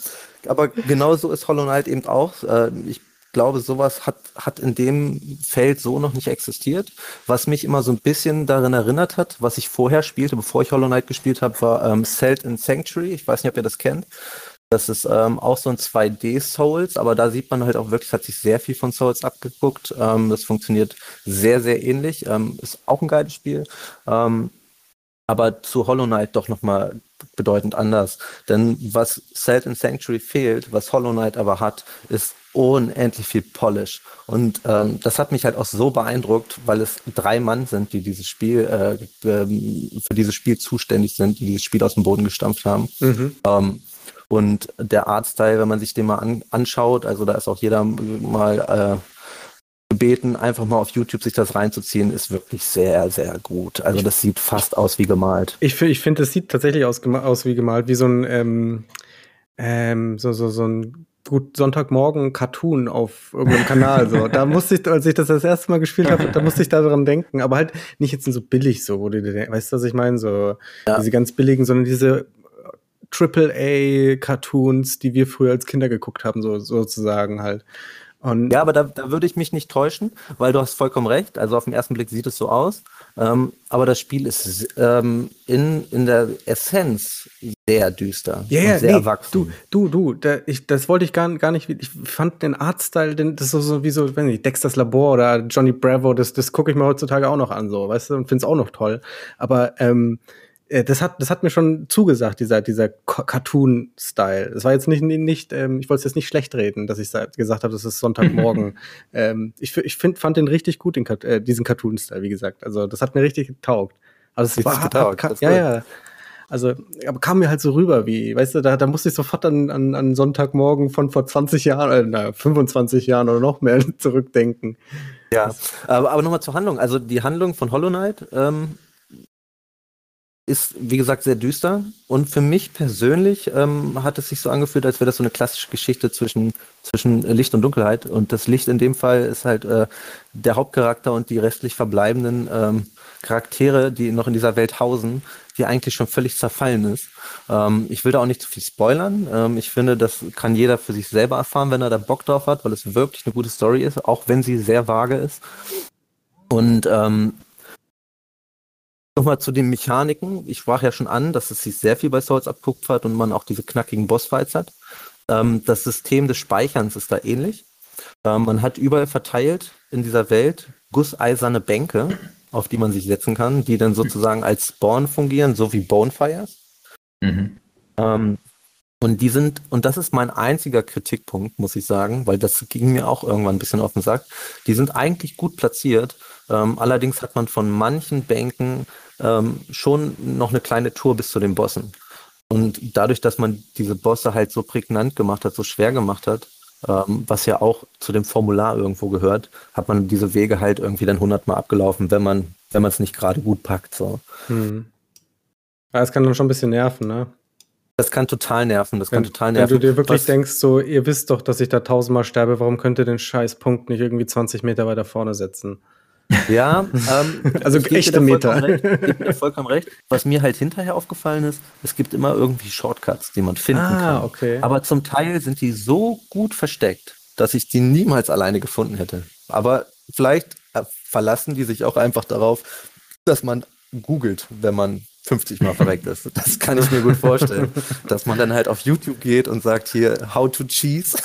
aber genauso ist Hollow Knight eben auch. Äh, ich glaube, sowas hat, hat in dem Feld so noch nicht existiert. Was mich immer so ein bisschen daran erinnert hat, was ich vorher spielte, bevor ich Hollow Knight gespielt habe, war ähm, Celt in Sanctuary. Ich weiß nicht, ob ihr das kennt. Das ist ähm, auch so ein 2D-Souls, aber da sieht man halt auch wirklich, hat sich sehr viel von Souls abgeguckt. Ähm, das funktioniert sehr, sehr ähnlich. Ähm, ist auch ein geiles Spiel. Ähm, aber zu Hollow Knight doch nochmal bedeutend anders. Denn was Salt and Sanctuary fehlt, was Hollow Knight aber hat, ist unendlich viel Polish. Und ähm, das hat mich halt auch so beeindruckt, weil es drei Mann sind, die dieses Spiel äh, ähm, für dieses Spiel zuständig sind, die dieses Spiel aus dem Boden gestampft haben. Mhm. Ähm, und der Artstyle, wenn man sich den mal an, anschaut, also da ist auch jeder mal äh, gebeten, einfach mal auf YouTube sich das reinzuziehen, ist wirklich sehr, sehr gut. Also das sieht fast aus wie gemalt. Ich, ich finde, das sieht tatsächlich aus, aus wie gemalt, wie so ein, ähm, ähm, so, so, so ein gut Sonntagmorgen Cartoon auf irgendeinem Kanal. So. Da musste ich, als ich das das erste Mal gespielt habe, da musste ich daran denken. Aber halt nicht jetzt so billig so, wo du dir, weißt du, was ich meine? So ja. diese ganz billigen, sondern diese Triple-A-Cartoons, die wir früher als Kinder geguckt haben, so sozusagen halt. Und ja, aber da, da würde ich mich nicht täuschen, weil du hast vollkommen recht. Also auf den ersten Blick sieht es so aus. Ähm, aber das Spiel ist ähm, in, in der Essenz sehr düster yeah, und sehr nee, erwachsen. Du, du, du, da, ich, das wollte ich gar, gar nicht. Ich fand den Artstyle, den, das ist so, so wie so, wenn ich Dexter's Labor oder Johnny Bravo, das, das gucke ich mir heutzutage auch noch an, so, weißt du, und finde es auch noch toll. Aber ähm, äh, das hat, das hat mir schon zugesagt, dieser, dieser Cartoon-Style. Es war jetzt nicht, nicht ähm, ich wollte es jetzt nicht schlecht reden, dass ich gesagt habe, das ist Sonntagmorgen. ähm, ich ich find, fand den richtig gut, den, äh, diesen Cartoon-Style, wie gesagt. Also, das hat mir richtig getaugt. Also, es war, getaugt. Hat, ja, ja. Also, aber kam mir halt so rüber, wie, weißt du, da, da musste ich sofort an, an, an Sonntagmorgen von vor 20 Jahren, äh, na, 25 Jahren oder noch mehr zurückdenken. Ja, aber, aber nochmal zur Handlung. Also die Handlung von Hollow Knight ähm, ist, wie gesagt, sehr düster. Und für mich persönlich ähm, hat es sich so angefühlt, als wäre das so eine klassische Geschichte zwischen, zwischen Licht und Dunkelheit. Und das Licht in dem Fall ist halt äh, der Hauptcharakter und die restlich verbleibenden ähm, Charaktere, die noch in dieser Welt hausen, die eigentlich schon völlig zerfallen ist. Ähm, ich will da auch nicht zu viel spoilern. Ähm, ich finde, das kann jeder für sich selber erfahren, wenn er da Bock drauf hat, weil es wirklich eine gute Story ist, auch wenn sie sehr vage ist. Und ähm, Nochmal zu den Mechaniken. Ich sprach ja schon an, dass es sich sehr viel bei Souls abkupfert und man auch diese knackigen Bossfights hat. Ähm, das System des Speicherns ist da ähnlich. Ähm, man hat überall verteilt in dieser Welt gusseiserne Bänke, auf die man sich setzen kann, die dann sozusagen als Spawn fungieren, so wie Bonefires. Mhm. Ähm, und die sind, und das ist mein einziger Kritikpunkt, muss ich sagen, weil das ging mir auch irgendwann ein bisschen auf den Sack. Die sind eigentlich gut platziert. Ähm, allerdings hat man von manchen Bänken ähm, schon noch eine kleine Tour bis zu den Bossen. Und dadurch, dass man diese Bosse halt so prägnant gemacht hat, so schwer gemacht hat, ähm, was ja auch zu dem Formular irgendwo gehört, hat man diese Wege halt irgendwie dann hundertmal abgelaufen, wenn man wenn man es nicht gerade gut packt. So. Hm. Ja, das kann dann schon ein bisschen nerven, ne? Das kann total nerven, das wenn, kann total nerven. Wenn du dir wirklich Was, denkst, so, ihr wisst doch, dass ich da tausendmal sterbe, warum könnt ihr den scheiß Punkt nicht irgendwie 20 Meter weiter vorne setzen? Ja, ähm, also echte Meter. Ich mir vollkommen recht. Was mir halt hinterher aufgefallen ist, es gibt immer irgendwie Shortcuts, die man finden ah, kann. Okay. Aber zum Teil sind die so gut versteckt, dass ich die niemals alleine gefunden hätte. Aber vielleicht äh, verlassen die sich auch einfach darauf, dass man googelt, wenn man 50 Mal verreckt ist. Das kann ich mir gut vorstellen. Dass man dann halt auf YouTube geht und sagt hier, how to cheese.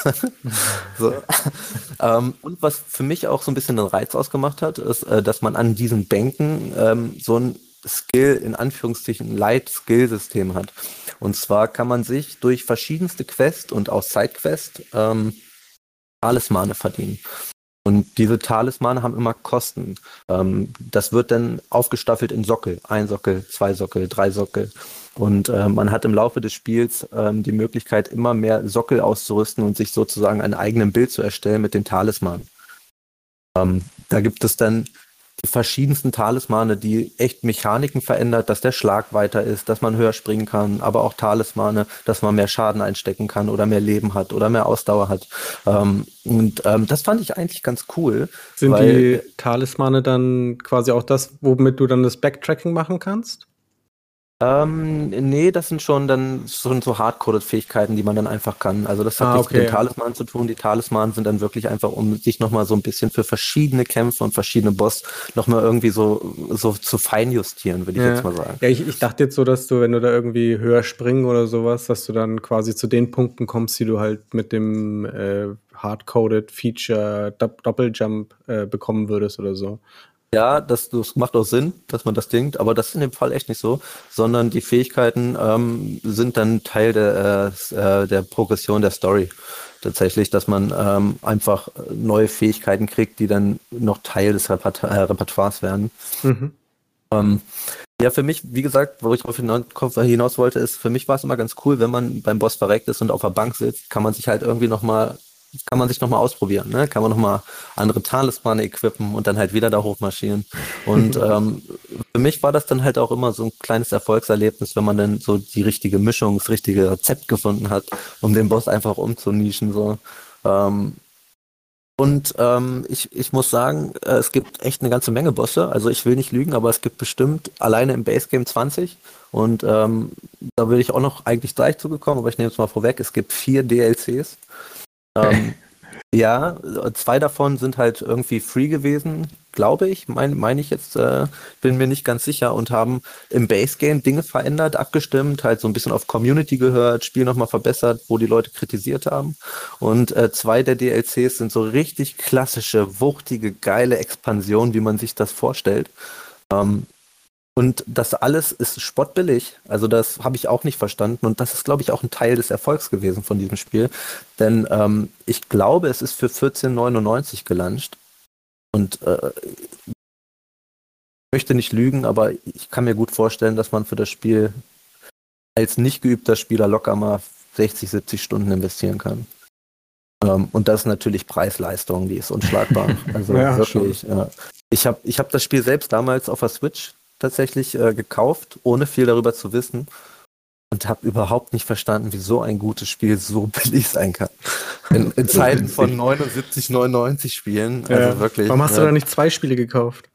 so. ähm, und was für mich auch so ein bisschen den Reiz ausgemacht hat, ist, äh, dass man an diesen Bänken ähm, so ein Skill, in Anführungszeichen, Light-Skill-System hat. Und zwar kann man sich durch verschiedenste Quests und auch Sidequests ähm, Talismane verdienen. Und diese Talismane haben immer Kosten. Ähm, das wird dann aufgestaffelt in Sockel. Ein Sockel, zwei Sockel, drei Sockel. Und äh, man hat im Laufe des Spiels ähm, die Möglichkeit, immer mehr Sockel auszurüsten und sich sozusagen ein eigenes Bild zu erstellen mit den Talismanen. Ähm, da gibt es dann die verschiedensten Talismane, die echt Mechaniken verändert, dass der Schlag weiter ist, dass man höher springen kann, aber auch Talismane, dass man mehr Schaden einstecken kann oder mehr Leben hat oder mehr Ausdauer hat. Ähm, und ähm, das fand ich eigentlich ganz cool. Sind die Talismane dann quasi auch das, womit du dann das Backtracking machen kannst? Ähm, nee, das sind schon dann schon so Hardcoded-Fähigkeiten, die man dann einfach kann. Also das hat ah, nichts okay. mit den Talismanen zu tun. Die Talismanen sind dann wirklich einfach, um sich nochmal so ein bisschen für verschiedene Kämpfe und verschiedene Boss nochmal irgendwie so, so zu feinjustieren, würde ich ja. jetzt mal sagen. Ja, ich, ich dachte jetzt so, dass du, wenn du da irgendwie höher springen oder sowas, dass du dann quasi zu den Punkten kommst, die du halt mit dem äh, Hardcoded Feature Doppeljump äh, bekommen würdest oder so. Ja, das, das macht auch Sinn, dass man das denkt, aber das ist in dem Fall echt nicht so, sondern die Fähigkeiten ähm, sind dann Teil der, äh, der Progression der Story. Tatsächlich, dass man ähm, einfach neue Fähigkeiten kriegt, die dann noch Teil des Repert äh, Repertoires werden. Mhm. Ähm, ja, für mich, wie gesagt, wo ich darauf hinaus wollte, ist, für mich war es immer ganz cool, wenn man beim Boss verreckt ist und auf der Bank sitzt, kann man sich halt irgendwie nochmal kann man sich nochmal ausprobieren, ne? Kann man nochmal andere Talismane equippen und dann halt wieder da hochmarschieren. Und ähm, für mich war das dann halt auch immer so ein kleines Erfolgserlebnis, wenn man dann so die richtige Mischung, das richtige Rezept gefunden hat, um den Boss einfach umzunischen. So. Ähm, und ähm, ich, ich muss sagen, äh, es gibt echt eine ganze Menge Bosse. Also ich will nicht lügen, aber es gibt bestimmt alleine im Base Game 20. Und ähm, da will ich auch noch eigentlich gleich zugekommen, aber ich nehme es mal vorweg. Es gibt vier DLCs. Ähm, ja, zwei davon sind halt irgendwie free gewesen, glaube ich, meine mein ich jetzt, äh, bin mir nicht ganz sicher und haben im Base Game Dinge verändert, abgestimmt, halt so ein bisschen auf Community gehört, Spiel nochmal verbessert, wo die Leute kritisiert haben. Und äh, zwei der DLCs sind so richtig klassische, wuchtige, geile Expansionen, wie man sich das vorstellt. Ähm, und das alles ist spottbillig. Also das habe ich auch nicht verstanden. Und das ist, glaube ich, auch ein Teil des Erfolgs gewesen von diesem Spiel. Denn ähm, ich glaube, es ist für 14,99 gelauncht. Und äh, ich möchte nicht lügen, aber ich kann mir gut vorstellen, dass man für das Spiel als nicht geübter Spieler locker mal 60, 70 Stunden investieren kann. Ähm, und das ist natürlich Preis-Leistung, die ist unschlagbar. Also ja, wirklich. Ja. Ich habe ich hab das Spiel selbst damals auf der Switch tatsächlich äh, gekauft, ohne viel darüber zu wissen. Und habe überhaupt nicht verstanden, wie so ein gutes Spiel so billig sein kann. In, in Zeiten von 79, 99 Spielen. Also ja. wirklich. Warum hast du da nicht zwei Spiele gekauft?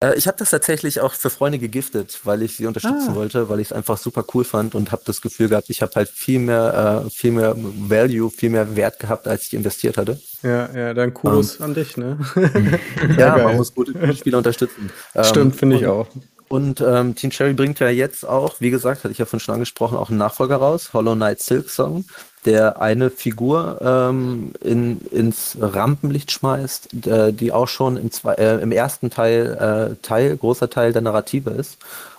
Äh, ich habe das tatsächlich auch für Freunde gegiftet, weil ich sie unterstützen ah. wollte, weil ich es einfach super cool fand und habe das Gefühl gehabt, ich habe halt viel mehr, äh, viel mehr Value, viel mehr Wert gehabt, als ich investiert hatte. Ja, ja, dann Kudos um, an dich, ne? ja, man muss gute, Spieler unterstützen. Stimmt, ähm, finde ich auch. Und ähm, Team Cherry bringt ja jetzt auch, wie gesagt, hatte ich ja von schon angesprochen, auch einen Nachfolger raus, Hollow Knight Silk Song der eine Figur ähm, in, ins Rampenlicht schmeißt, äh, die auch schon im, zwei, äh, im ersten Teil, äh, Teil, großer Teil der Narrative ist.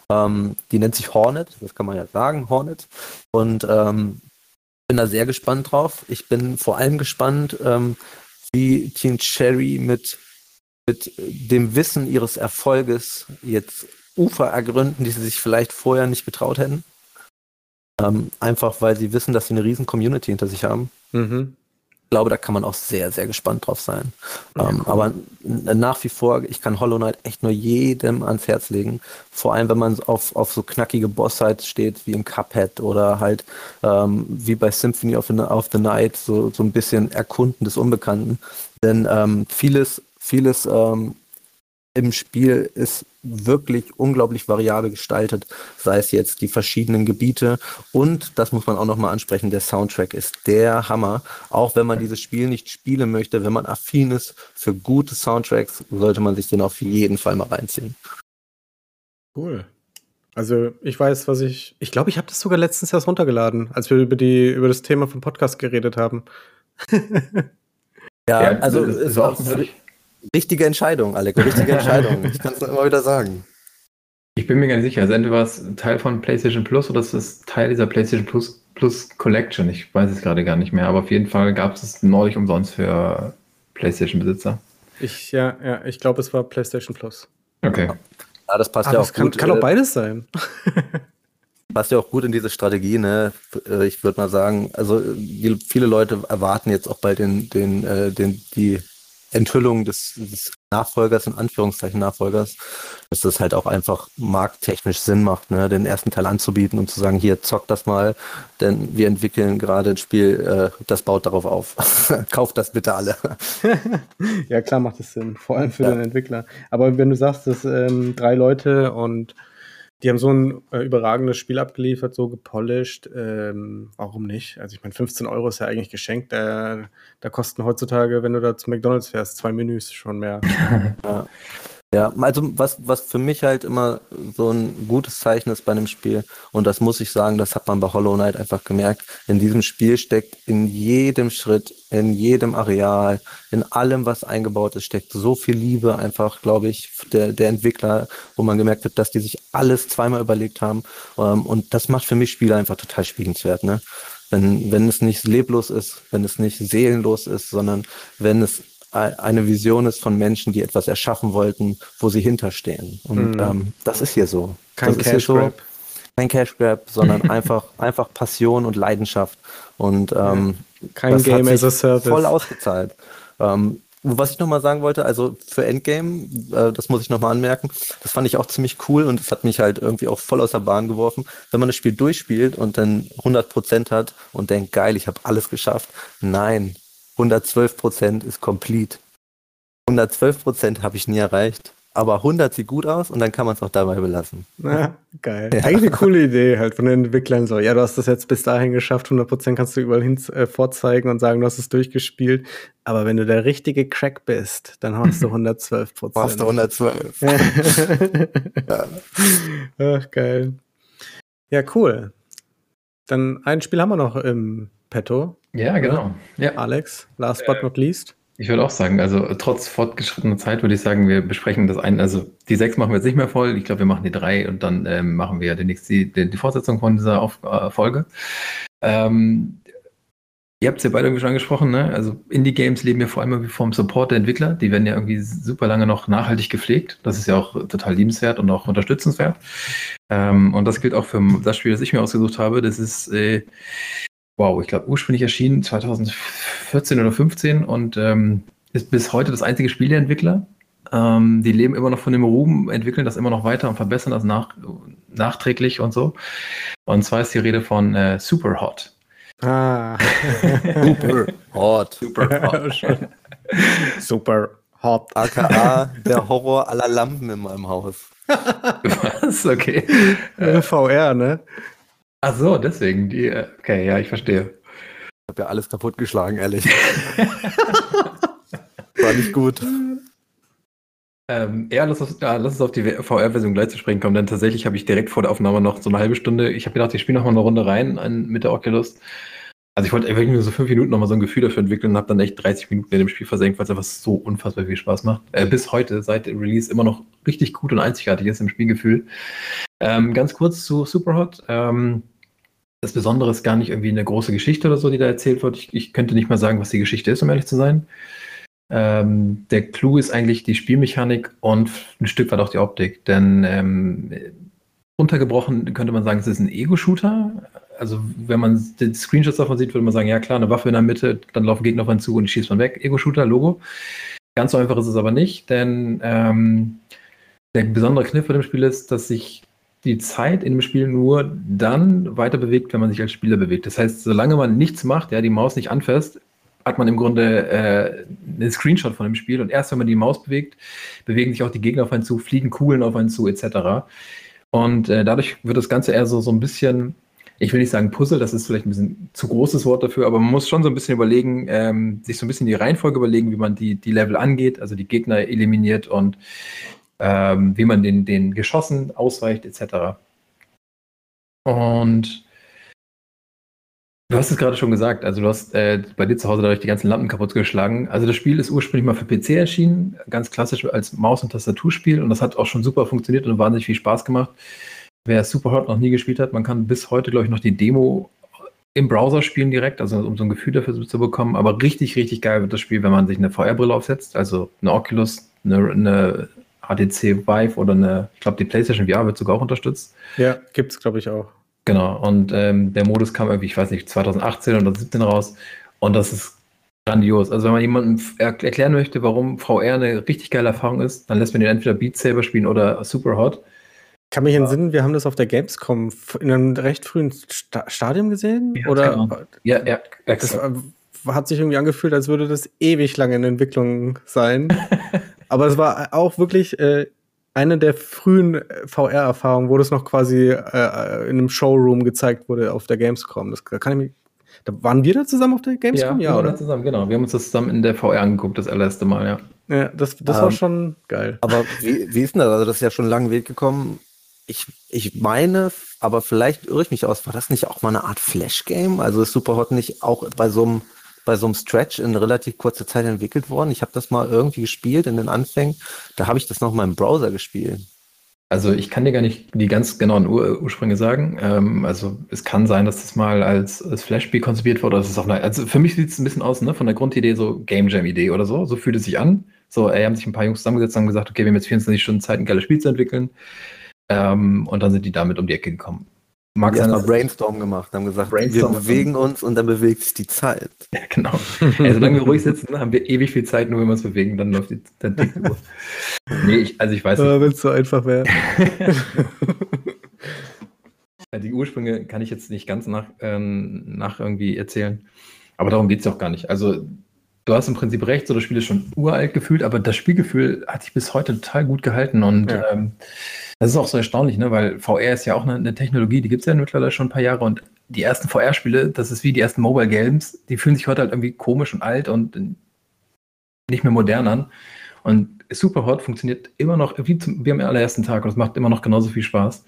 Ähm, die nennt sich Hornet, das kann man ja sagen, Hornet. Und ähm, bin da sehr gespannt drauf. Ich bin vor allem gespannt, ähm, wie Team Cherry mit, mit dem Wissen ihres Erfolges jetzt Ufer ergründen, die sie sich vielleicht vorher nicht getraut hätten. Ähm, einfach weil sie wissen, dass sie eine riesen Community hinter sich haben. Mhm. Ich glaube, da kann man auch sehr, sehr gespannt drauf sein. Ja, ähm, cool. Aber nach wie vor, ich kann Hollow Knight echt nur jedem ans Herz legen. Vor allem, wenn man auf, auf so knackige Boss-Sites steht, wie im Cuphead oder halt ähm, wie bei Symphony of the, of the Night, so, so ein bisschen Erkunden des Unbekannten. Denn ähm, vieles, vieles ähm, im Spiel ist wirklich unglaublich variabel gestaltet, sei es jetzt die verschiedenen Gebiete und das muss man auch nochmal ansprechen, der Soundtrack ist der Hammer. Auch wenn man dieses Spiel nicht spielen möchte, wenn man affin ist für gute Soundtracks, sollte man sich den auf jeden Fall mal reinziehen. Cool. Also ich weiß, was ich. Ich glaube, ich habe das sogar letztens erst runtergeladen, als wir über die über das Thema vom Podcast geredet haben. ja, ja, also es ist auch, Richtige Entscheidung, Alec, richtige Entscheidung. ich kann es immer wieder sagen. Ich bin mir gar nicht sicher. Also entweder war es Teil von PlayStation Plus oder es ist Teil dieser PlayStation Plus, Plus Collection. Ich weiß es gerade gar nicht mehr, aber auf jeden Fall gab es es neulich umsonst für PlayStation-Besitzer. Ich, ja, ja, ich glaube, es war PlayStation Plus. Okay. Ja, das passt aber ja auch kann, gut. Kann auch äh, beides sein. passt ja auch gut in diese Strategie, ne? Äh, ich würde mal sagen, also viele Leute erwarten jetzt auch bald den, den, äh, den, die Enthüllung des, des Nachfolgers, in Anführungszeichen Nachfolgers, dass das halt auch einfach markttechnisch Sinn macht, ne, den ersten Teil anzubieten und zu sagen, hier zock das mal, denn wir entwickeln gerade ein Spiel, äh, das baut darauf auf. Kauft das bitte alle. ja, klar macht es Sinn, vor allem für ja. den Entwickler. Aber wenn du sagst, dass ähm, drei Leute und die haben so ein äh, überragendes Spiel abgeliefert, so gepolished. Ähm, warum nicht? Also ich meine, 15 Euro ist ja eigentlich geschenkt. Da, da kosten heutzutage, wenn du da zu McDonalds fährst, zwei Menüs schon mehr. ja. Ja, also was, was für mich halt immer so ein gutes Zeichen ist bei einem Spiel, und das muss ich sagen, das hat man bei Hollow Knight einfach gemerkt, in diesem Spiel steckt in jedem Schritt, in jedem Areal, in allem, was eingebaut ist, steckt so viel Liebe einfach, glaube ich, der, der Entwickler, wo man gemerkt hat, dass die sich alles zweimal überlegt haben. Ähm, und das macht für mich Spiele einfach total spielenswert, ne? Wenn, wenn es nicht leblos ist, wenn es nicht seelenlos ist, sondern wenn es eine Vision ist von Menschen, die etwas erschaffen wollten, wo sie hinterstehen. Und mhm. ähm, das ist hier so. Kein Cash Grab. So, kein Cash Grab, sondern einfach, einfach Passion und Leidenschaft. Und ähm, kein Game as a Service. Voll ausgezahlt. Ähm, was ich nochmal sagen wollte, also für Endgame, äh, das muss ich nochmal anmerken, das fand ich auch ziemlich cool und das hat mich halt irgendwie auch voll aus der Bahn geworfen. Wenn man das Spiel durchspielt und dann 100% hat und denkt, geil, ich habe alles geschafft. Nein, 112 Prozent ist complete. 112 Prozent habe ich nie erreicht. Aber 100 sieht gut aus und dann kann man es auch dabei belassen. Ja, geil. Ja. Eigentlich eine coole Idee halt von den Entwicklern so. Ja, du hast das jetzt bis dahin geschafft, 100 Prozent kannst du überall hin äh, vorzeigen und sagen, du hast es durchgespielt. Aber wenn du der richtige Crack bist, dann hast du 112 Prozent. Hast du 112. ja. Ach, geil. Ja, cool. Dann ein Spiel haben wir noch im Petto. Ja, genau. Ja. Alex, last but not least. Ich würde auch sagen, also trotz fortgeschrittener Zeit würde ich sagen, wir besprechen das ein. Also die sechs machen wir jetzt nicht mehr voll. Ich glaube, wir machen die drei und dann ähm, machen wir demnächst die, die, die Fortsetzung von dieser Auf, äh, Folge. Ähm, Ihr habt es ja beide irgendwie schon angesprochen, ne? Also Indie-Games leben ja vor allem vom Support der Entwickler. Die werden ja irgendwie super lange noch nachhaltig gepflegt. Das ist ja auch total liebenswert und auch unterstützenswert. Ähm, und das gilt auch für das Spiel, das ich mir ausgesucht habe. Das ist, äh, wow, ich glaube, ursprünglich erschienen 2014 oder 15 und ähm, ist bis heute das einzige Spiel der Entwickler. Ähm, die leben immer noch von dem Ruhm, entwickeln das immer noch weiter und verbessern das nach, nachträglich und so. Und zwar ist die Rede von äh, Super Hot. Ah. Super hot. Super hot. Super hot. AKA der Horror aller Lampen in meinem Haus. Was? Okay. VR, ne? Ach so, deswegen. Die, äh, okay, ja, ich verstehe. Ich habe ja alles kaputtgeschlagen, ehrlich. War nicht gut. Ähm, ja, lass uns, ja, lass uns auf die VR-Version gleich zu sprechen kommen, denn tatsächlich habe ich direkt vor der Aufnahme noch so eine halbe Stunde, ich habe gedacht, ich spiele noch mal eine Runde rein an, mit der Oculus. Also ich wollte wirklich nur so fünf Minuten noch mal so ein Gefühl dafür entwickeln und habe dann echt 30 Minuten in dem Spiel versenkt, weil es einfach so unfassbar viel Spaß macht. Äh, bis heute, seit dem Release, immer noch richtig gut und einzigartig ist im Spielgefühl. Ähm, ganz kurz zu Superhot. Ähm, das Besondere ist gar nicht irgendwie eine große Geschichte oder so, die da erzählt wird. Ich, ich könnte nicht mal sagen, was die Geschichte ist, um ehrlich zu sein. Ähm, der Clou ist eigentlich die Spielmechanik und ein Stück weit auch die Optik. Denn ähm, untergebrochen könnte man sagen, es ist ein Ego-Shooter. Also wenn man den Screenshots davon sieht, würde man sagen, ja klar, eine Waffe in der Mitte, dann laufen Gegner auf einen zu und die schießt man weg. Ego-Shooter, Logo. Ganz so einfach ist es aber nicht, denn ähm, der besondere Kniff bei dem Spiel ist, dass sich die Zeit in dem Spiel nur dann weiter bewegt, wenn man sich als Spieler bewegt. Das heißt, solange man nichts macht, ja, die Maus nicht anfasst, hat man im Grunde äh, einen Screenshot von dem Spiel und erst wenn man die Maus bewegt, bewegen sich auch die Gegner auf einen zu, fliegen Kugeln auf einen zu, etc. Und äh, dadurch wird das Ganze eher so, so ein bisschen, ich will nicht sagen Puzzle, das ist vielleicht ein bisschen zu großes Wort dafür, aber man muss schon so ein bisschen überlegen, ähm, sich so ein bisschen die Reihenfolge überlegen, wie man die, die Level angeht, also die Gegner eliminiert und ähm, wie man den, den Geschossen ausweicht, etc. Und Du hast es gerade schon gesagt, also du hast äh, bei dir zu Hause dadurch die ganzen Lampen kaputt geschlagen. Also das Spiel ist ursprünglich mal für PC erschienen, ganz klassisch als Maus- und Tastaturspiel und das hat auch schon super funktioniert und wahnsinnig viel Spaß gemacht. Wer Superhot noch nie gespielt hat, man kann bis heute, glaube ich, noch die Demo im Browser spielen direkt, also um so ein Gefühl dafür zu bekommen. Aber richtig, richtig geil wird das Spiel, wenn man sich eine VR-Brille aufsetzt, also eine Oculus, eine, eine HTC Vive oder eine, ich glaube, die PlayStation VR wird sogar auch unterstützt. Ja, gibt es, glaube ich, auch. Genau, und ähm, der Modus kam irgendwie, ich weiß nicht, 2018 oder 2017 raus. Und das ist grandios. Also wenn man jemandem erklären möchte, warum VR eine richtig geile Erfahrung ist, dann lässt man den entweder Beat Saber spielen oder Super Hot. Ich kann mich entsinnen, wir haben das auf der Gamescom in einem recht frühen Sta Stadium gesehen. Ja, oder? Genau. Ja, ja, das hat sich irgendwie angefühlt, als würde das ewig lange in Entwicklung sein. Aber es war auch wirklich äh, eine der frühen äh, VR-Erfahrungen, wo das noch quasi äh, in einem Showroom gezeigt wurde auf der Gamescom. Das da kann ich mich, da waren wir da zusammen auf der Gamescom? Ja, ja oder? zusammen, genau. Wir haben uns das zusammen in der VR angeguckt, das allererste Mal, ja. Ja, das, das um, war ähm, schon geil. Aber wie, wie ist denn das? Also, das ist ja schon einen langen Weg gekommen. Ich, ich meine, aber vielleicht irre ich mich aus, war das nicht auch mal eine Art Flash-Game? Also ist Superhot nicht auch bei so einem bei so einem Stretch in relativ kurzer Zeit entwickelt worden. Ich habe das mal irgendwie gespielt in den Anfängen. Da habe ich das noch mal im Browser gespielt. Also ich kann dir gar nicht die ganz genauen Ur Ursprünge sagen. Ähm, also es kann sein, dass das mal als, als Flash-Spiel konzipiert wurde. Das ist auf eine, also für mich sieht es ein bisschen aus, ne, von der Grundidee so Game Jam-Idee oder so. So fühlt es sich an. So, ey, haben sich ein paar Jungs zusammengesetzt und haben gesagt, okay, wir haben jetzt 24 Stunden Zeit, ein geiles Spiel zu entwickeln. Ähm, und dann sind die damit um die Ecke gekommen. Mag sein, mal Brainstorm gemacht, haben gesagt, wir bewegen uns und dann bewegt sich die Zeit. Ja, genau. Ey, solange wir ruhig sitzen, haben wir ewig viel Zeit, nur wenn wir uns bewegen, dann läuft die, dann tickt die Uhr. Nee, ich, also ich weiß nicht. Wenn es so einfach wäre. die Ursprünge kann ich jetzt nicht ganz nach, ähm, nach irgendwie erzählen. Aber darum geht es auch gar nicht. Also, du hast im Prinzip recht, so das Spiel ist schon uralt gefühlt, aber das Spielgefühl hat sich bis heute total gut gehalten und ja. ähm, das ist auch so erstaunlich, ne? weil VR ist ja auch eine, eine Technologie, die gibt es ja mittlerweile schon ein paar Jahre und die ersten VR-Spiele, das ist wie die ersten Mobile Games, die fühlen sich heute halt irgendwie komisch und alt und nicht mehr modern an. Und Superhot funktioniert immer noch wie, zum, wie am allerersten Tag und es macht immer noch genauso viel Spaß.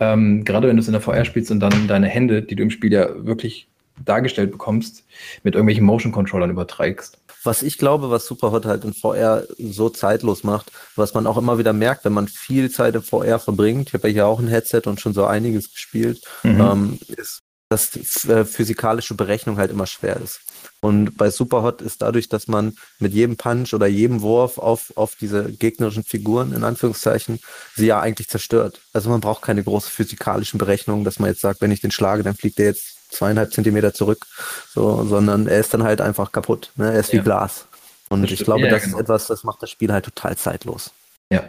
Ähm, gerade wenn du es in der VR spielst und dann deine Hände, die du im Spiel ja wirklich dargestellt bekommst, mit irgendwelchen Motion-Controllern überträgst was ich glaube, was Superhot halt in VR so zeitlos macht, was man auch immer wieder merkt, wenn man viel Zeit in VR verbringt, ich habe ja hier auch ein Headset und schon so einiges gespielt, mhm. ähm, ist, dass äh, physikalische Berechnung halt immer schwer ist. Und bei Superhot ist dadurch, dass man mit jedem Punch oder jedem Wurf auf, auf diese gegnerischen Figuren, in Anführungszeichen, sie ja eigentlich zerstört. Also man braucht keine großen physikalischen Berechnungen, dass man jetzt sagt, wenn ich den schlage, dann fliegt der jetzt zweieinhalb Zentimeter zurück, so, sondern er ist dann halt einfach kaputt. Ne? Er ist ja. wie Glas. Und das ich glaube, ja, das genau. ist etwas, das macht das Spiel halt total zeitlos. Ja,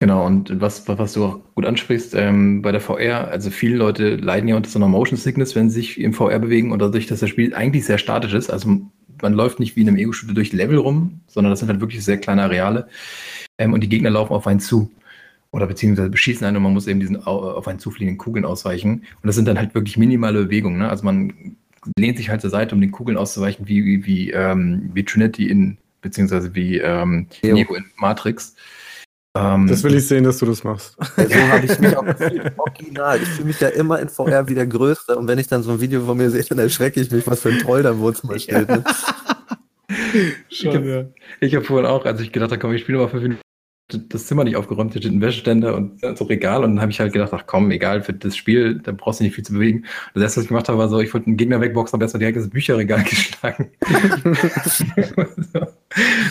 genau. Und was, was du auch gut ansprichst, ähm, bei der VR, also viele Leute leiden ja unter so einer Motion Sickness, wenn sie sich im VR bewegen und dadurch, dass das Spiel eigentlich sehr statisch ist. Also man läuft nicht wie in einem Ego-Shooter durch Level rum, sondern das sind halt wirklich sehr kleine Areale. Ähm, und die Gegner laufen auf einen zu. Oder beziehungsweise beschießen einen und man muss eben diesen auf einen zufliegenden Kugeln ausweichen. Und das sind dann halt wirklich minimale Bewegungen. Ne? Also man lehnt sich halt zur Seite, um den Kugeln auszuweichen, wie, wie, wie, ähm, wie Trinity in, beziehungsweise wie ähm, Neo in Matrix. Ähm, das will ich sehen, dass du das machst. So habe ich mich auch gefühlt. Original. Ich fühle mich ja immer in VR wieder größer. Und wenn ich dann so ein Video von mir sehe, dann erschrecke ich mich, was für ein Troll da im Wohnzimmer steht. Ne? Schon, ich habe ja. hab vorhin auch, als ich gedacht habe, komm, ich spiele mal fünf Minuten das Zimmer nicht aufgeräumt, hier steht ein Wäscheständer und so Regal und dann habe ich halt gedacht, ach komm, egal, für das Spiel, da brauchst du nicht viel zu bewegen. Das erste, was ich gemacht habe, war so, ich wollte einen Gegner wegboxen, habe erstmal direkt das Bücherregal geschlagen.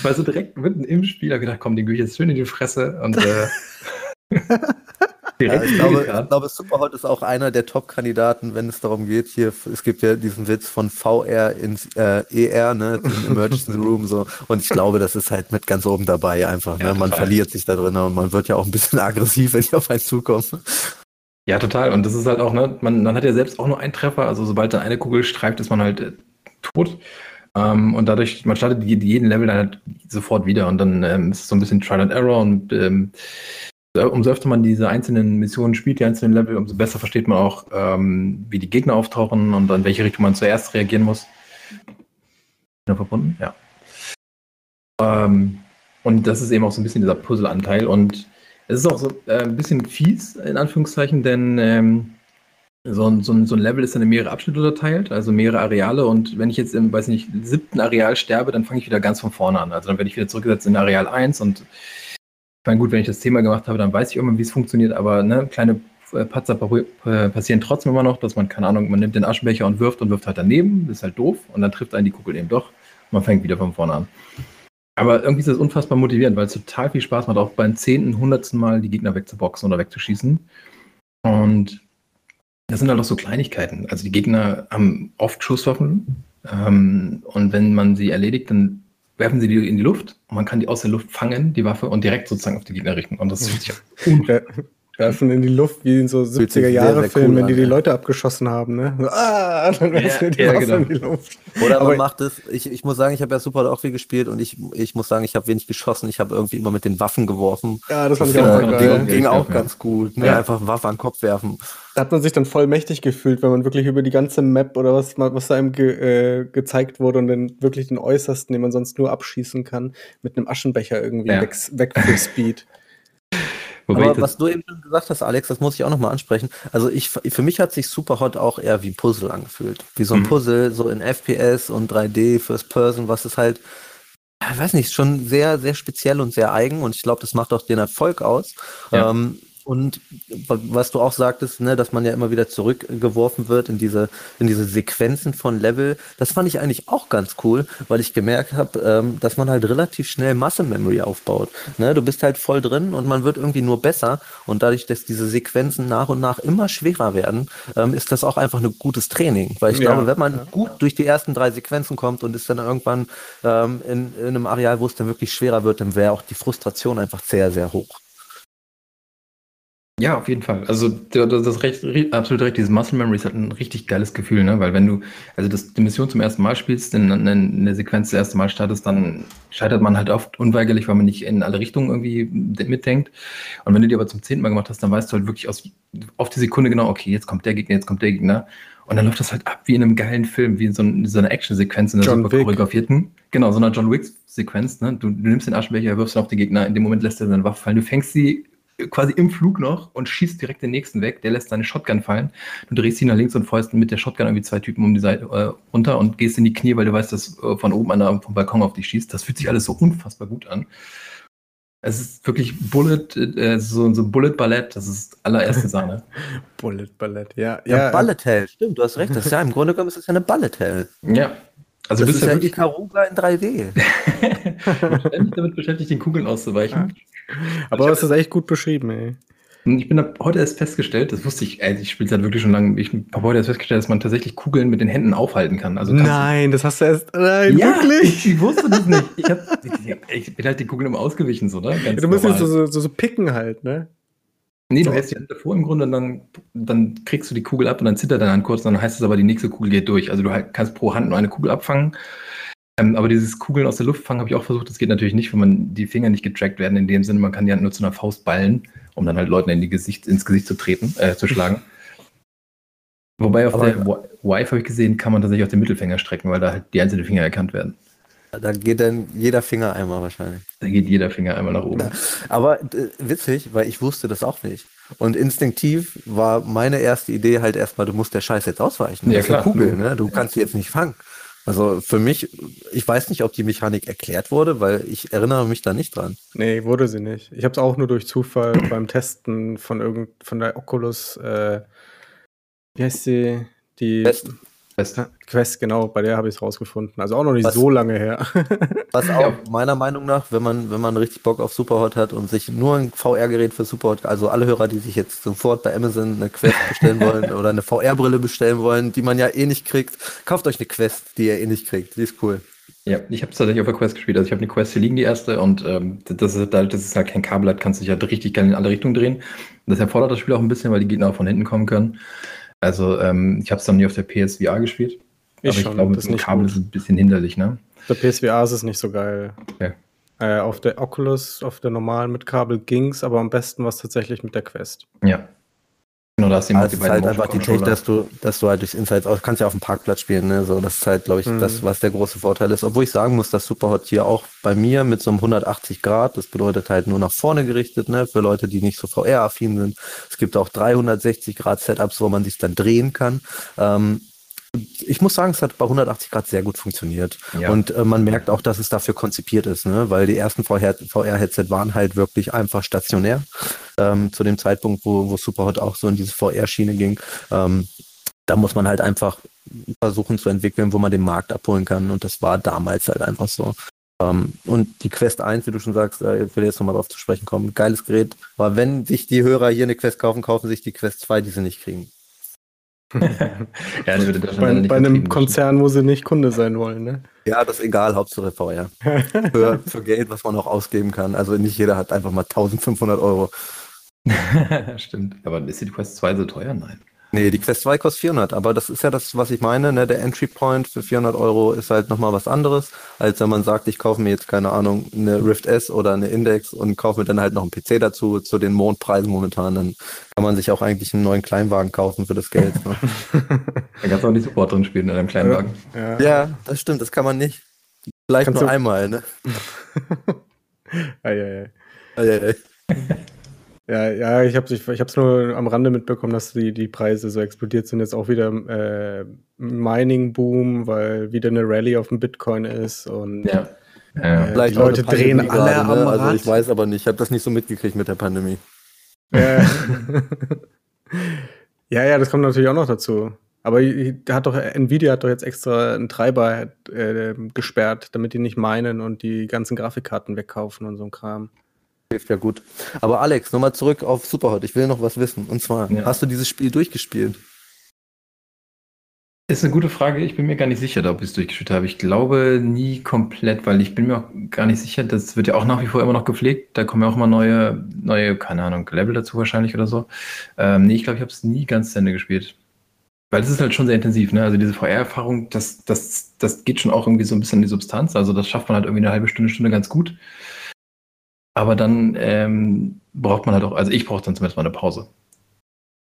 war so direkt mitten im Spiel, habe gedacht, komm, den ich jetzt schön in die Fresse und äh, Direkt ja, ich, glaube, ich glaube, Superhot ist auch einer der Top-Kandidaten, wenn es darum geht, hier, es gibt ja diesen Witz von VR ins äh, ER, ne, Emergency Room, so. Und ich glaube, das ist halt mit ganz oben dabei einfach. Ne? Ja, man verliert sich da drin und man wird ja auch ein bisschen aggressiv, wenn ich auf einen zukomme. Ja, total. Und das ist halt auch, ne, man, man hat ja selbst auch nur einen Treffer, also sobald dann eine Kugel streift, ist man halt äh, tot. Ähm, und dadurch, man startet jeden Level dann halt sofort wieder und dann ähm, ist es so ein bisschen Trial and Error und ähm, umso öfter man diese einzelnen Missionen spielt, die einzelnen Level, umso besser versteht man auch, ähm, wie die Gegner auftauchen und an welche Richtung man zuerst reagieren muss. Verbunden? Ja. Ähm, und das ist eben auch so ein bisschen dieser Puzzle-Anteil. Und es ist auch so äh, ein bisschen fies, in Anführungszeichen, denn ähm, so, ein, so, so ein Level ist dann in mehrere Abschnitte unterteilt, also mehrere Areale. Und wenn ich jetzt im, weiß nicht, siebten Areal sterbe, dann fange ich wieder ganz von vorne an. Also dann werde ich wieder zurückgesetzt in Areal 1 und ich meine, gut, wenn ich das Thema gemacht habe, dann weiß ich immer, wie es funktioniert, aber ne, kleine äh, Patzer äh, passieren trotzdem immer noch, dass man, keine Ahnung, man nimmt den Aschenbecher und wirft und wirft halt daneben, das ist halt doof und dann trifft einen die Kugel eben doch und man fängt wieder von vorne an. Aber irgendwie ist das unfassbar motivierend, weil es total viel Spaß macht, auch beim zehnten, hundertsten Mal die Gegner wegzuboxen oder wegzuschießen. Und das sind halt auch so Kleinigkeiten. Also die Gegner haben oft Schusswaffen ähm, und wenn man sie erledigt, dann werfen sie die in die Luft und man kann die aus der Luft fangen, die Waffe, und direkt sozusagen auf die Gegner richten. Und das ist ja werfen in die Luft wie in so 70er-Jahre-Filmen, cool wenn die die Leute abgeschossen haben. Ne? ah, dann werfen ja, die ja, genau. in die Luft. Oder man Aber macht es, ich, ich muss sagen, ich habe ja super auch viel gespielt und ich, ich muss sagen, ich habe wenig geschossen. Ich habe irgendwie immer mit den Waffen geworfen. Ja, das fand ich auch äh, ging, ging auch ganz gut. Ne? Ja. Einfach Waffe an den Kopf werfen. Da hat man sich dann voll mächtig gefühlt, wenn man wirklich über die ganze Map oder was, was da einem ge, äh, gezeigt wurde und dann wirklich den äußersten, den man sonst nur abschießen kann, mit einem Aschenbecher irgendwie ja. weg, weg für Speed. Wobei Aber was du eben schon gesagt hast, Alex, das muss ich auch nochmal ansprechen. Also ich, für mich hat sich Superhot auch eher wie Puzzle angefühlt. Wie so ein mhm. Puzzle, so in FPS und 3D, First Person, was ist halt, ich weiß nicht, schon sehr, sehr speziell und sehr eigen und ich glaube, das macht auch den Erfolg aus. Ja. Ähm, und was du auch sagtest, ne, dass man ja immer wieder zurückgeworfen wird in diese, in diese Sequenzen von Level, das fand ich eigentlich auch ganz cool, weil ich gemerkt habe, ähm, dass man halt relativ schnell Masse-Memory aufbaut. Ne, du bist halt voll drin und man wird irgendwie nur besser. Und dadurch, dass diese Sequenzen nach und nach immer schwerer werden, ähm, ist das auch einfach ein gutes Training. Weil ich ja. glaube, wenn man gut durch die ersten drei Sequenzen kommt und ist dann irgendwann ähm, in, in einem Areal, wo es dann wirklich schwerer wird, dann wäre auch die Frustration einfach sehr, sehr hoch. Ja, auf jeden Fall. Also das ist recht, absolut recht. Dieses Muscle Memory ist halt ein richtig geiles Gefühl, ne? Weil wenn du also das, die Mission zum ersten Mal spielst, in, in, in der Sequenz das erste Mal startest, dann scheitert man halt oft unweigerlich, weil man nicht in alle Richtungen irgendwie mitdenkt. Und wenn du die aber zum zehnten Mal gemacht hast, dann weißt du halt wirklich aus, auf die Sekunde genau, okay, jetzt kommt der Gegner, jetzt kommt der Gegner. Und dann läuft das halt ab wie in einem geilen Film, wie in so, ein, so einer Action-Sequenz, in einer John super Wick. choreografierten. Genau, so einer John Wick-Sequenz. Ne? Du, du nimmst den Aschenbecher, wirfst ihn auf die Gegner, in dem Moment lässt er seine Waffe fallen. Du fängst sie quasi im Flug noch und schießt direkt den nächsten weg. Der lässt seine Shotgun fallen. Du drehst ihn nach links und fäust mit der Shotgun irgendwie zwei Typen um die Seite äh, runter und gehst in die Knie, weil du weißt, dass äh, von oben einer vom Balkon auf dich schießt. Das fühlt sich alles so unfassbar gut an. Es ist wirklich Bullet, äh, so, so Bullet Ballett, das ist allererste Sahne. Bullet Ballett, ja. Ja, ja Bullet Hell, stimmt, du hast recht. Das ist ja im Grunde genommen ist das ja eine Bullet Hell. Ja. Also das ist ja wirklich Karuga in 3D. ständig damit beschäftigt, den Kugeln auszuweichen. Aber du hast das echt gut beschrieben, ey. Ich bin heute erst festgestellt, das wusste ich, ey, ich spiele halt wirklich schon lange, ich habe heute erst festgestellt, dass man tatsächlich Kugeln mit den Händen aufhalten kann. Also nein, das hast du erst, nein, ja, wirklich? Ich, wusste das nicht. Ich, hab, ich, ich, bin halt die Kugeln immer ausgewichen, so, ne? Ja, du musst jetzt so, so, so, picken halt, ne? Nee, du hältst die Hand davor im Grunde und dann, dann kriegst du die Kugel ab und dann zittert deine Hand kurz und dann heißt es aber, die nächste Kugel geht durch. Also du halt kannst pro Hand nur eine Kugel abfangen. Ähm, aber dieses Kugeln aus der Luft fangen habe ich auch versucht. Das geht natürlich nicht, wenn man die Finger nicht getrackt werden. In dem Sinne, man kann die Hand nur zu einer Faust ballen um dann halt Leuten in die Gesicht, ins Gesicht zu treten, äh, zu schlagen. Wobei auf Aber der Wife habe ich gesehen, kann man tatsächlich auch den Mittelfinger strecken, weil da halt die einzelnen Finger erkannt werden. Da geht dann jeder Finger einmal wahrscheinlich. Da geht jeder Finger einmal nach oben. Ja. Aber äh, witzig, weil ich wusste das auch nicht. Und instinktiv war meine erste Idee halt erstmal, du musst der Scheiß jetzt ausweichen. Ja, klar. Kugel, ne? Du kannst sie jetzt nicht fangen. Also für mich, ich weiß nicht, ob die Mechanik erklärt wurde, weil ich erinnere mich da nicht dran. Nee, wurde sie nicht. Ich habe es auch nur durch Zufall beim Testen von irgend von der Oculus, äh, wie heißt sie? Die Best. Quest. Quest, genau, bei der habe ich es rausgefunden. Also auch noch nicht was, so lange her. was auch meiner Meinung nach, wenn man, wenn man richtig Bock auf Superhot hat und sich nur ein VR-Gerät für Superhot, also alle Hörer, die sich jetzt sofort bei Amazon eine Quest bestellen wollen oder eine VR-Brille bestellen wollen, die man ja eh nicht kriegt, kauft euch eine Quest, die ihr eh nicht kriegt. Die ist cool. Ja, ich habe es tatsächlich auf der Quest gespielt. Also ich habe eine Quest, hier liegen die erste und ähm, das, ist halt, das ist halt kein Kabel, das kannst du dich halt richtig geil in alle Richtungen drehen. Das erfordert das Spiel auch ein bisschen, weil die Gegner von hinten kommen können. Also ähm, ich habe es dann nie auf der PSVR gespielt. Ich aber ich schon, glaube, mit dem Kabel gut. ist es ein bisschen hinderlich, ne? Der PSVR ist es nicht so geil. Ja. Äh, auf der Oculus, auf der normalen mit Kabel ging's, aber am besten war es tatsächlich mit der Quest. Ja. Genau, da hast du also die halt einfach die Technik, dass du, dass du halt durch Insights auch, kannst ja auf dem Parkplatz spielen, ne? So, das ist halt, glaube ich, mhm. das, was der große Vorteil ist. Obwohl ich sagen muss, dass Superhot hier auch bei mir mit so einem 180 Grad, das bedeutet halt nur nach vorne gerichtet, ne? Für Leute, die nicht so VR-affin sind. Es gibt auch 360 Grad Setups, wo man sich dann drehen kann. Ähm, ich muss sagen, es hat bei 180 Grad sehr gut funktioniert. Ja. Und äh, man merkt auch, dass es dafür konzipiert ist, ne? weil die ersten VR-Headset waren halt wirklich einfach stationär. Ähm, zu dem Zeitpunkt, wo, wo Superhot auch so in diese VR-Schiene ging. Ähm, da muss man halt einfach versuchen zu entwickeln, wo man den Markt abholen kann. Und das war damals halt einfach so. Ähm, und die Quest 1, wie du schon sagst, äh, ich will jetzt nochmal drauf zu sprechen kommen, geiles Gerät. Aber wenn sich die Hörer hier eine Quest kaufen, kaufen sich die Quest 2, die sie nicht kriegen. Ja, bei, bei einem Konzern, wo sie nicht Kunde sein wollen, ne? Ja, das ist egal, Hauptsache VR. für, für Geld, was man auch ausgeben kann. Also nicht jeder hat einfach mal 1500 Euro. Stimmt. Aber ist die Quest 2 so teuer? Nein. Nee, die Quest 2 kostet 400, aber das ist ja das, was ich meine. Ne? Der Entry Point für 400 Euro ist halt nochmal was anderes, als wenn man sagt, ich kaufe mir jetzt, keine Ahnung, eine Rift S oder eine Index und kaufe mir dann halt noch einen PC dazu, zu den Mondpreisen momentan. Dann kann man sich auch eigentlich einen neuen Kleinwagen kaufen für das Geld. Ne? da kannst du auch nicht Support drin spielen in einem Kleinwagen. Ja, ja das stimmt, das kann man nicht. Vielleicht kannst nur einmal, ne? Eieiei. Eieiei. Ja, ja, ich habe ich, ich hab's nur am Rande mitbekommen, dass die, die Preise so explodiert sind. Jetzt auch wieder äh, Mining-Boom, weil wieder eine Rallye auf dem Bitcoin ist und ja. Äh, die Leute drehen alle gerade, am ne? Also ich weiß aber nicht, ich habe das nicht so mitgekriegt mit der Pandemie. Äh, ja, ja, das kommt natürlich auch noch dazu. Aber hat doch, Nvidia hat doch jetzt extra einen Treiber äh, gesperrt, damit die nicht meinen und die ganzen Grafikkarten wegkaufen und so ein Kram. Hilft ja gut. Aber Alex, nochmal zurück auf Superhot. Ich will noch was wissen. Und zwar, ja. hast du dieses Spiel durchgespielt? Ist eine gute Frage. Ich bin mir gar nicht sicher, ob ich es durchgespielt habe. Ich glaube nie komplett, weil ich bin mir auch gar nicht sicher. Das wird ja auch nach wie vor immer noch gepflegt. Da kommen ja auch immer neue, neue, keine Ahnung, Level dazu wahrscheinlich oder so. Ähm, nee, ich glaube, ich habe es nie ganz zu Ende gespielt. Weil es ist halt schon sehr intensiv, ne? Also diese VR-Erfahrung, das, das, das geht schon auch irgendwie so ein bisschen in die Substanz. Also das schafft man halt irgendwie eine halbe Stunde, Stunde ganz gut. Aber dann ähm, braucht man halt auch, also ich brauche dann zumindest mal eine Pause.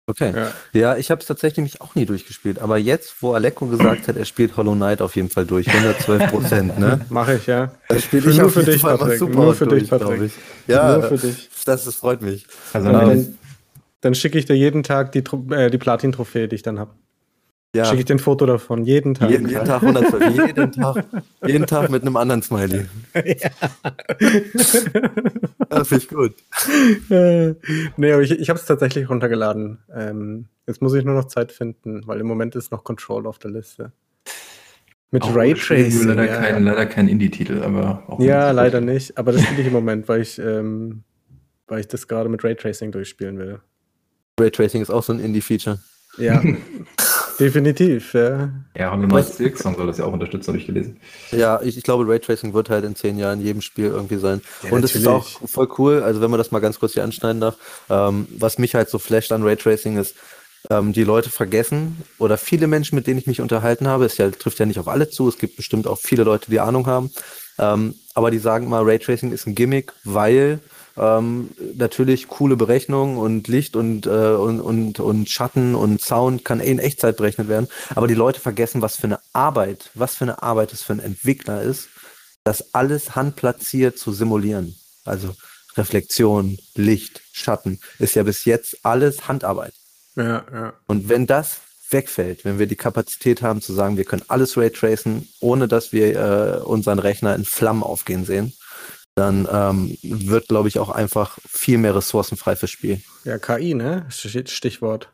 Okay. Ja, ja ich habe es tatsächlich mich auch nie durchgespielt. Aber jetzt, wo Aleko gesagt hat, er spielt Hollow Knight auf jeden Fall durch, 112 Prozent, ne? Mache ich, ja. Das spiele ich nur für dich, Patrick. Nur für dich, Patrick. Ja, nur für dich. Das, das freut mich. Also, dann, dann schicke ich dir jeden Tag die, äh, die Platin-Trophäe, die ich dann habe. Ja. Schicke ich dir ein Foto davon, jeden Tag. Jeden, jeden Tag 112, jeden Tag, jeden Tag mit einem anderen Smiley. Ja. das finde ich gut. Äh, nee, aber ich, ich habe es tatsächlich runtergeladen. Ähm, jetzt muss ich nur noch Zeit finden, weil im Moment ist noch Control auf der Liste. Mit auch Raytracing. Leider, ja. kein, leider kein Indie-Titel, aber auch Ja, leider nicht. Aber das spiele ich im Moment, weil ich, ähm, weil ich das gerade mit Raytracing durchspielen will. Raytracing ist auch so ein Indie-Feature. Ja, definitiv, ja. Ja, Hollow Knight Silksong soll das ja auch unterstützen, habe ich gelesen. Ja, ich, ich glaube, Raytracing wird halt in zehn Jahren in jedem Spiel irgendwie sein. Ja, und es ist auch voll cool, also wenn man das mal ganz kurz hier anschneiden darf, ähm, was mich halt so flasht an Raytracing ist, ähm, die Leute vergessen oder viele Menschen, mit denen ich mich unterhalten habe, es ja, trifft ja nicht auf alle zu, es gibt bestimmt auch viele Leute, die Ahnung haben, ähm, aber die sagen mal, Raytracing ist ein Gimmick, weil ähm, natürlich coole Berechnungen und Licht und, äh, und, und, und Schatten und Sound kann in Echtzeit berechnet werden. Aber die Leute vergessen, was für eine Arbeit, was für eine Arbeit es für einen Entwickler ist, das alles handplatziert zu simulieren. Also Reflexion, Licht, Schatten ist ja bis jetzt alles Handarbeit. Ja, ja. Und wenn das wegfällt, wenn wir die Kapazität haben zu sagen, wir können alles raytracen, ohne dass wir äh, unseren Rechner in Flammen aufgehen sehen, dann ähm, wird, glaube ich, auch einfach viel mehr Ressourcen frei fürs Spiel. Ja, KI, ne? Stichwort.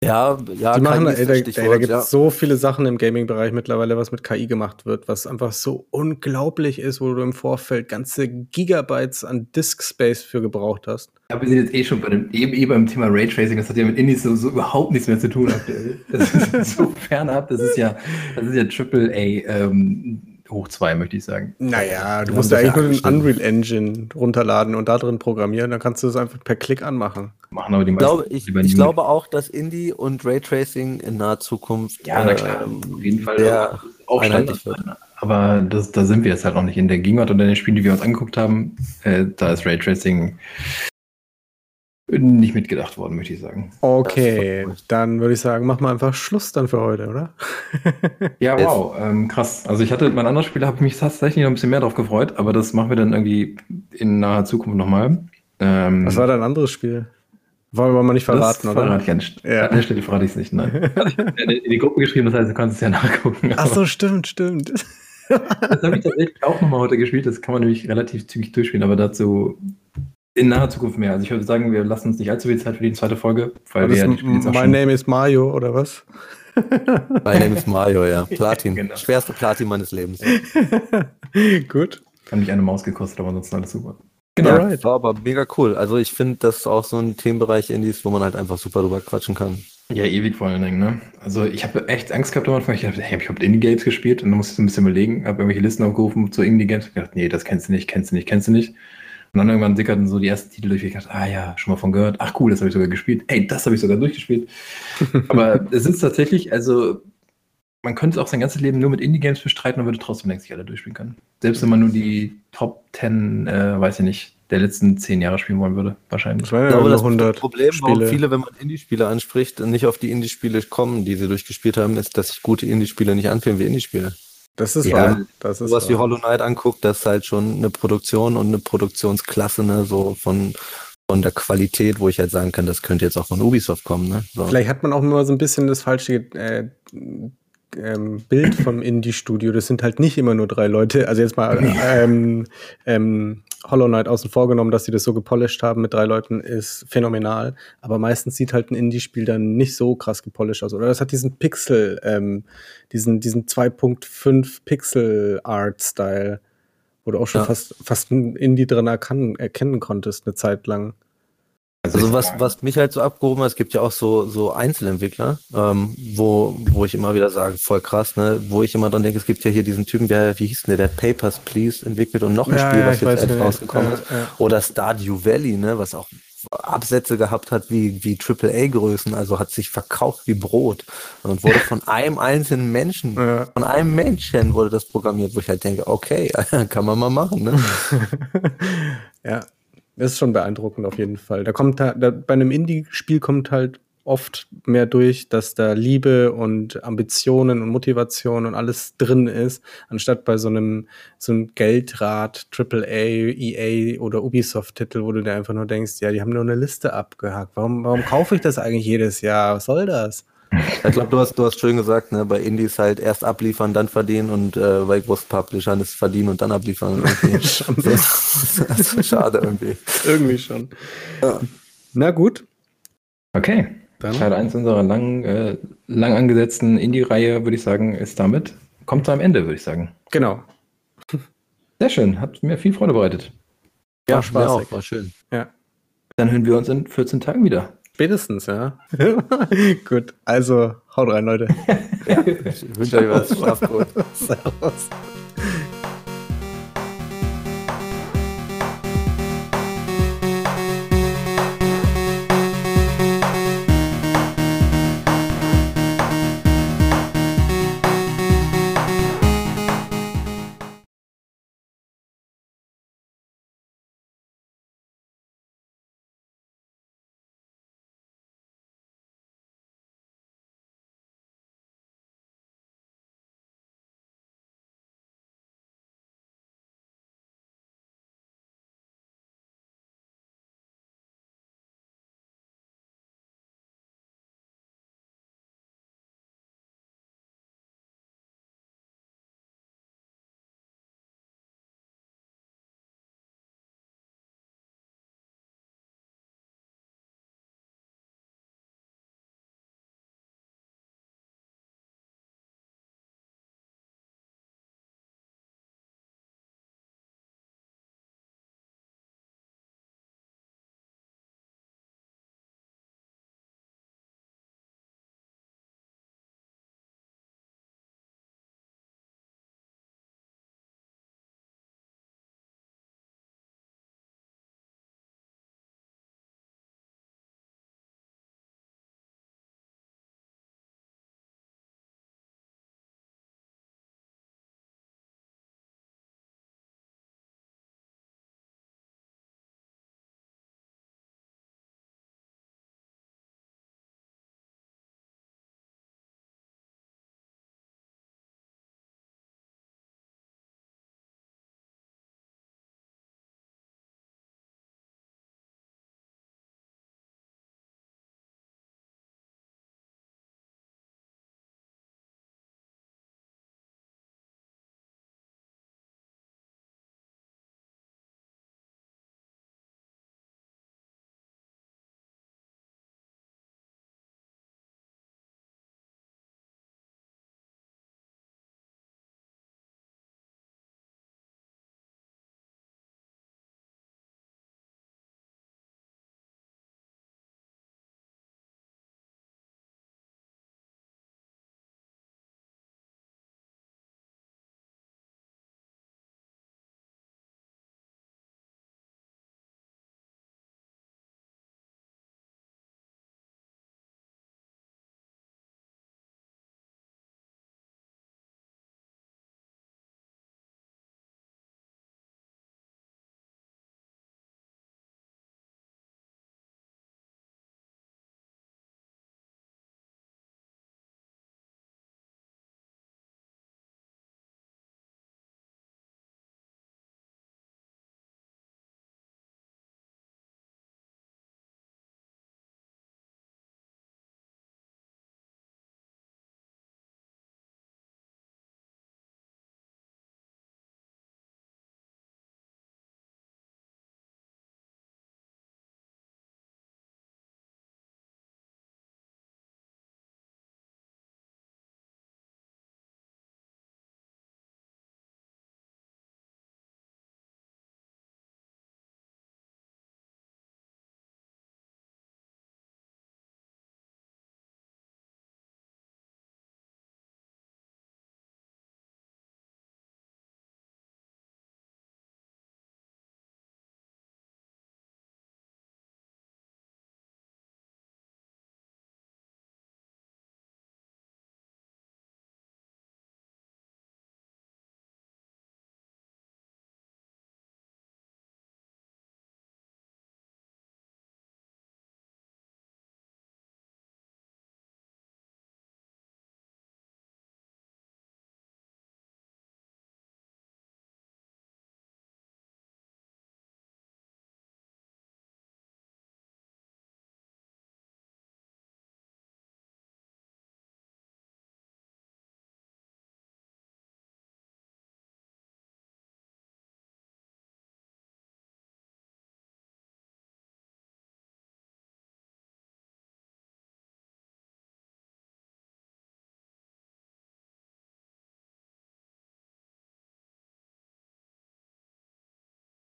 Ja, ja, die machen, ey, da, ey, da gibt es ja. so viele Sachen im Gaming-Bereich mittlerweile, was mit KI gemacht wird, was einfach so unglaublich ist, wo du im Vorfeld ganze Gigabytes an Disk-Space für gebraucht hast. Ja, wir sind jetzt eh schon bei dem, eben eh beim Thema Raytracing, das hat ja mit Indies so, so überhaupt nichts mehr zu tun. Das ist so fernab, das ist ja, das ist ja Triple A ähm, hoch zwei, möchte ich sagen. Naja, du musst ja eigentlich nur den Unreal Engine runterladen und da drin programmieren, dann kannst du das einfach per Klick anmachen. Machen aber die meisten. Glaube, ich, ich glaube auch, dass Indie und Raytracing in naher Zukunft ja, na klar, äh, auf jeden Fall auch Standard wird. Aber das, da sind wir jetzt halt noch nicht in der Gegenwart und in den Spielen, die wir uns angeguckt haben, äh, da ist Raytracing nicht mitgedacht worden, möchte ich sagen. Okay, dann würde ich sagen, machen wir einfach Schluss dann für heute, oder? ja, wow, ähm, krass. Also ich hatte mein anderes Spiel, habe mich tatsächlich noch ein bisschen mehr drauf gefreut, aber das machen wir dann irgendwie in naher Zukunft nochmal. Ähm, Was war dein anderes Spiel? Wollen wir mal nicht verraten, das oder? Verrate ich an, ja. an der Stelle verrate ich es nicht, nein. in, in die Gruppe geschrieben, das heißt, du kannst es ja nachgucken. Ach so, stimmt, stimmt. das habe ich tatsächlich auch nochmal heute gespielt. Das kann man nämlich relativ zügig durchspielen, aber dazu in naher Zukunft mehr. Also ich würde sagen, wir lassen uns nicht allzu viel Zeit für die zweite Folge, weil wir ja die My Name is Mario, oder was? My Name is Mario, ja. Platin. genau. Schwerste Platin meines Lebens. Gut. Kann mich eine Maus gekostet, aber ansonsten alles super. Genau. Ja, right. war aber mega cool. Also ich finde, das ist auch so ein Themenbereich Indies, wo man halt einfach super drüber quatschen kann. Ja, ewig vor allen Dingen, ne? Also ich habe echt Angst gehabt am Anfang. Ich dachte, hey, hab ich überhaupt Indie-Games gespielt? Und dann musste ich so ein bisschen überlegen, habe irgendwelche Listen aufgerufen zu Indie-Games. Ich gedacht, nee, das kennst du nicht, kennst du nicht, kennst du nicht. Und dann irgendwann dickerten so die ersten Titel durch, ich dachte, ah ja, schon mal von gehört. Ach cool, das habe ich sogar gespielt. Ey, das habe ich sogar durchgespielt. Aber es ist tatsächlich, also man könnte auch sein ganzes Leben nur mit Indie-Games bestreiten und würde trotzdem längst nicht alle durchspielen können. Selbst wenn man nur die Top 10, äh, weiß ich nicht, der letzten zehn Jahre spielen wollen würde, wahrscheinlich. Ich glaube, das 100 Problem, Spiele. warum viele, wenn man Indie-Spiele anspricht, nicht auf die Indie-Spiele kommen, die sie durchgespielt haben, ist, dass sich gute Indie-Spiele nicht anfühlen wie Indie-Spiele. Das ist ja, wahr. Das ist was wie Hollow Knight anguckt, das ist halt schon eine Produktion und eine Produktionsklasse, ne, so von, von der Qualität, wo ich halt sagen kann, das könnte jetzt auch von Ubisoft kommen, ne? So. Vielleicht hat man auch immer so ein bisschen das falsche äh, ähm, Bild vom Indie-Studio. Das sind halt nicht immer nur drei Leute. Also jetzt mal ähm, ähm, Hollow Knight außen vorgenommen, dass sie das so gepolished haben mit drei Leuten, ist phänomenal. Aber meistens sieht halt ein Indie-Spiel dann nicht so krass gepolished aus. Oder das hat diesen Pixel, ähm, diesen, diesen 2.5 Pixel-Art-Style, wo du auch schon ja. fast, fast ein Indie drin erkennen, erkennen konntest, eine Zeit lang. Also, also was, was mich halt so abgehoben hat, es gibt ja auch so, so Einzelentwickler, ähm, wo, wo ich immer wieder sage, voll krass, ne, wo ich immer dran denke, es gibt ja hier diesen Typen, der, wie hieß denn der, der Papers, Please entwickelt und noch ein ja, Spiel, ja, was jetzt endlich rausgekommen ist. Ja, Oder Stardew Valley, ne, was auch Absätze gehabt hat wie, wie AAA-Größen, also hat sich verkauft wie Brot und wurde von einem einzelnen Menschen, von einem Menschen wurde das programmiert, wo ich halt denke, okay, kann man mal machen, ne? ja, das ist schon beeindruckend auf jeden Fall. Da kommt da, da bei einem Indie-Spiel kommt halt oft mehr durch, dass da Liebe und Ambitionen und Motivation und alles drin ist, anstatt bei so einem so einem Geldrad AAA, EA oder Ubisoft-Titel, wo du dir einfach nur denkst, ja, die haben nur eine Liste abgehakt. Warum, warum kaufe ich das eigentlich jedes Jahr? Was soll das? Ich glaube, du hast, du hast schön gesagt, ne, bei Indies halt erst abliefern, dann verdienen und äh, bei Großpublishern ist verdienen und dann abliefern. schon. das ist schade irgendwie. Irgendwie schon. Ja. Na gut. Okay. Dann. Teil 1 unserer lang, äh, lang angesetzten Indie-Reihe, würde ich sagen, ist damit, kommt zu einem Ende, würde ich sagen. Genau. Sehr schön, hat mir viel Freude bereitet. Ja, war Spaß. Auch, war schön. Ja. Dann hören wir uns in 14 Tagen wieder. Spätestens, ja. Gut, also haut rein, Leute. ja, ich wünsche euch was. Schlaft gut. Servus.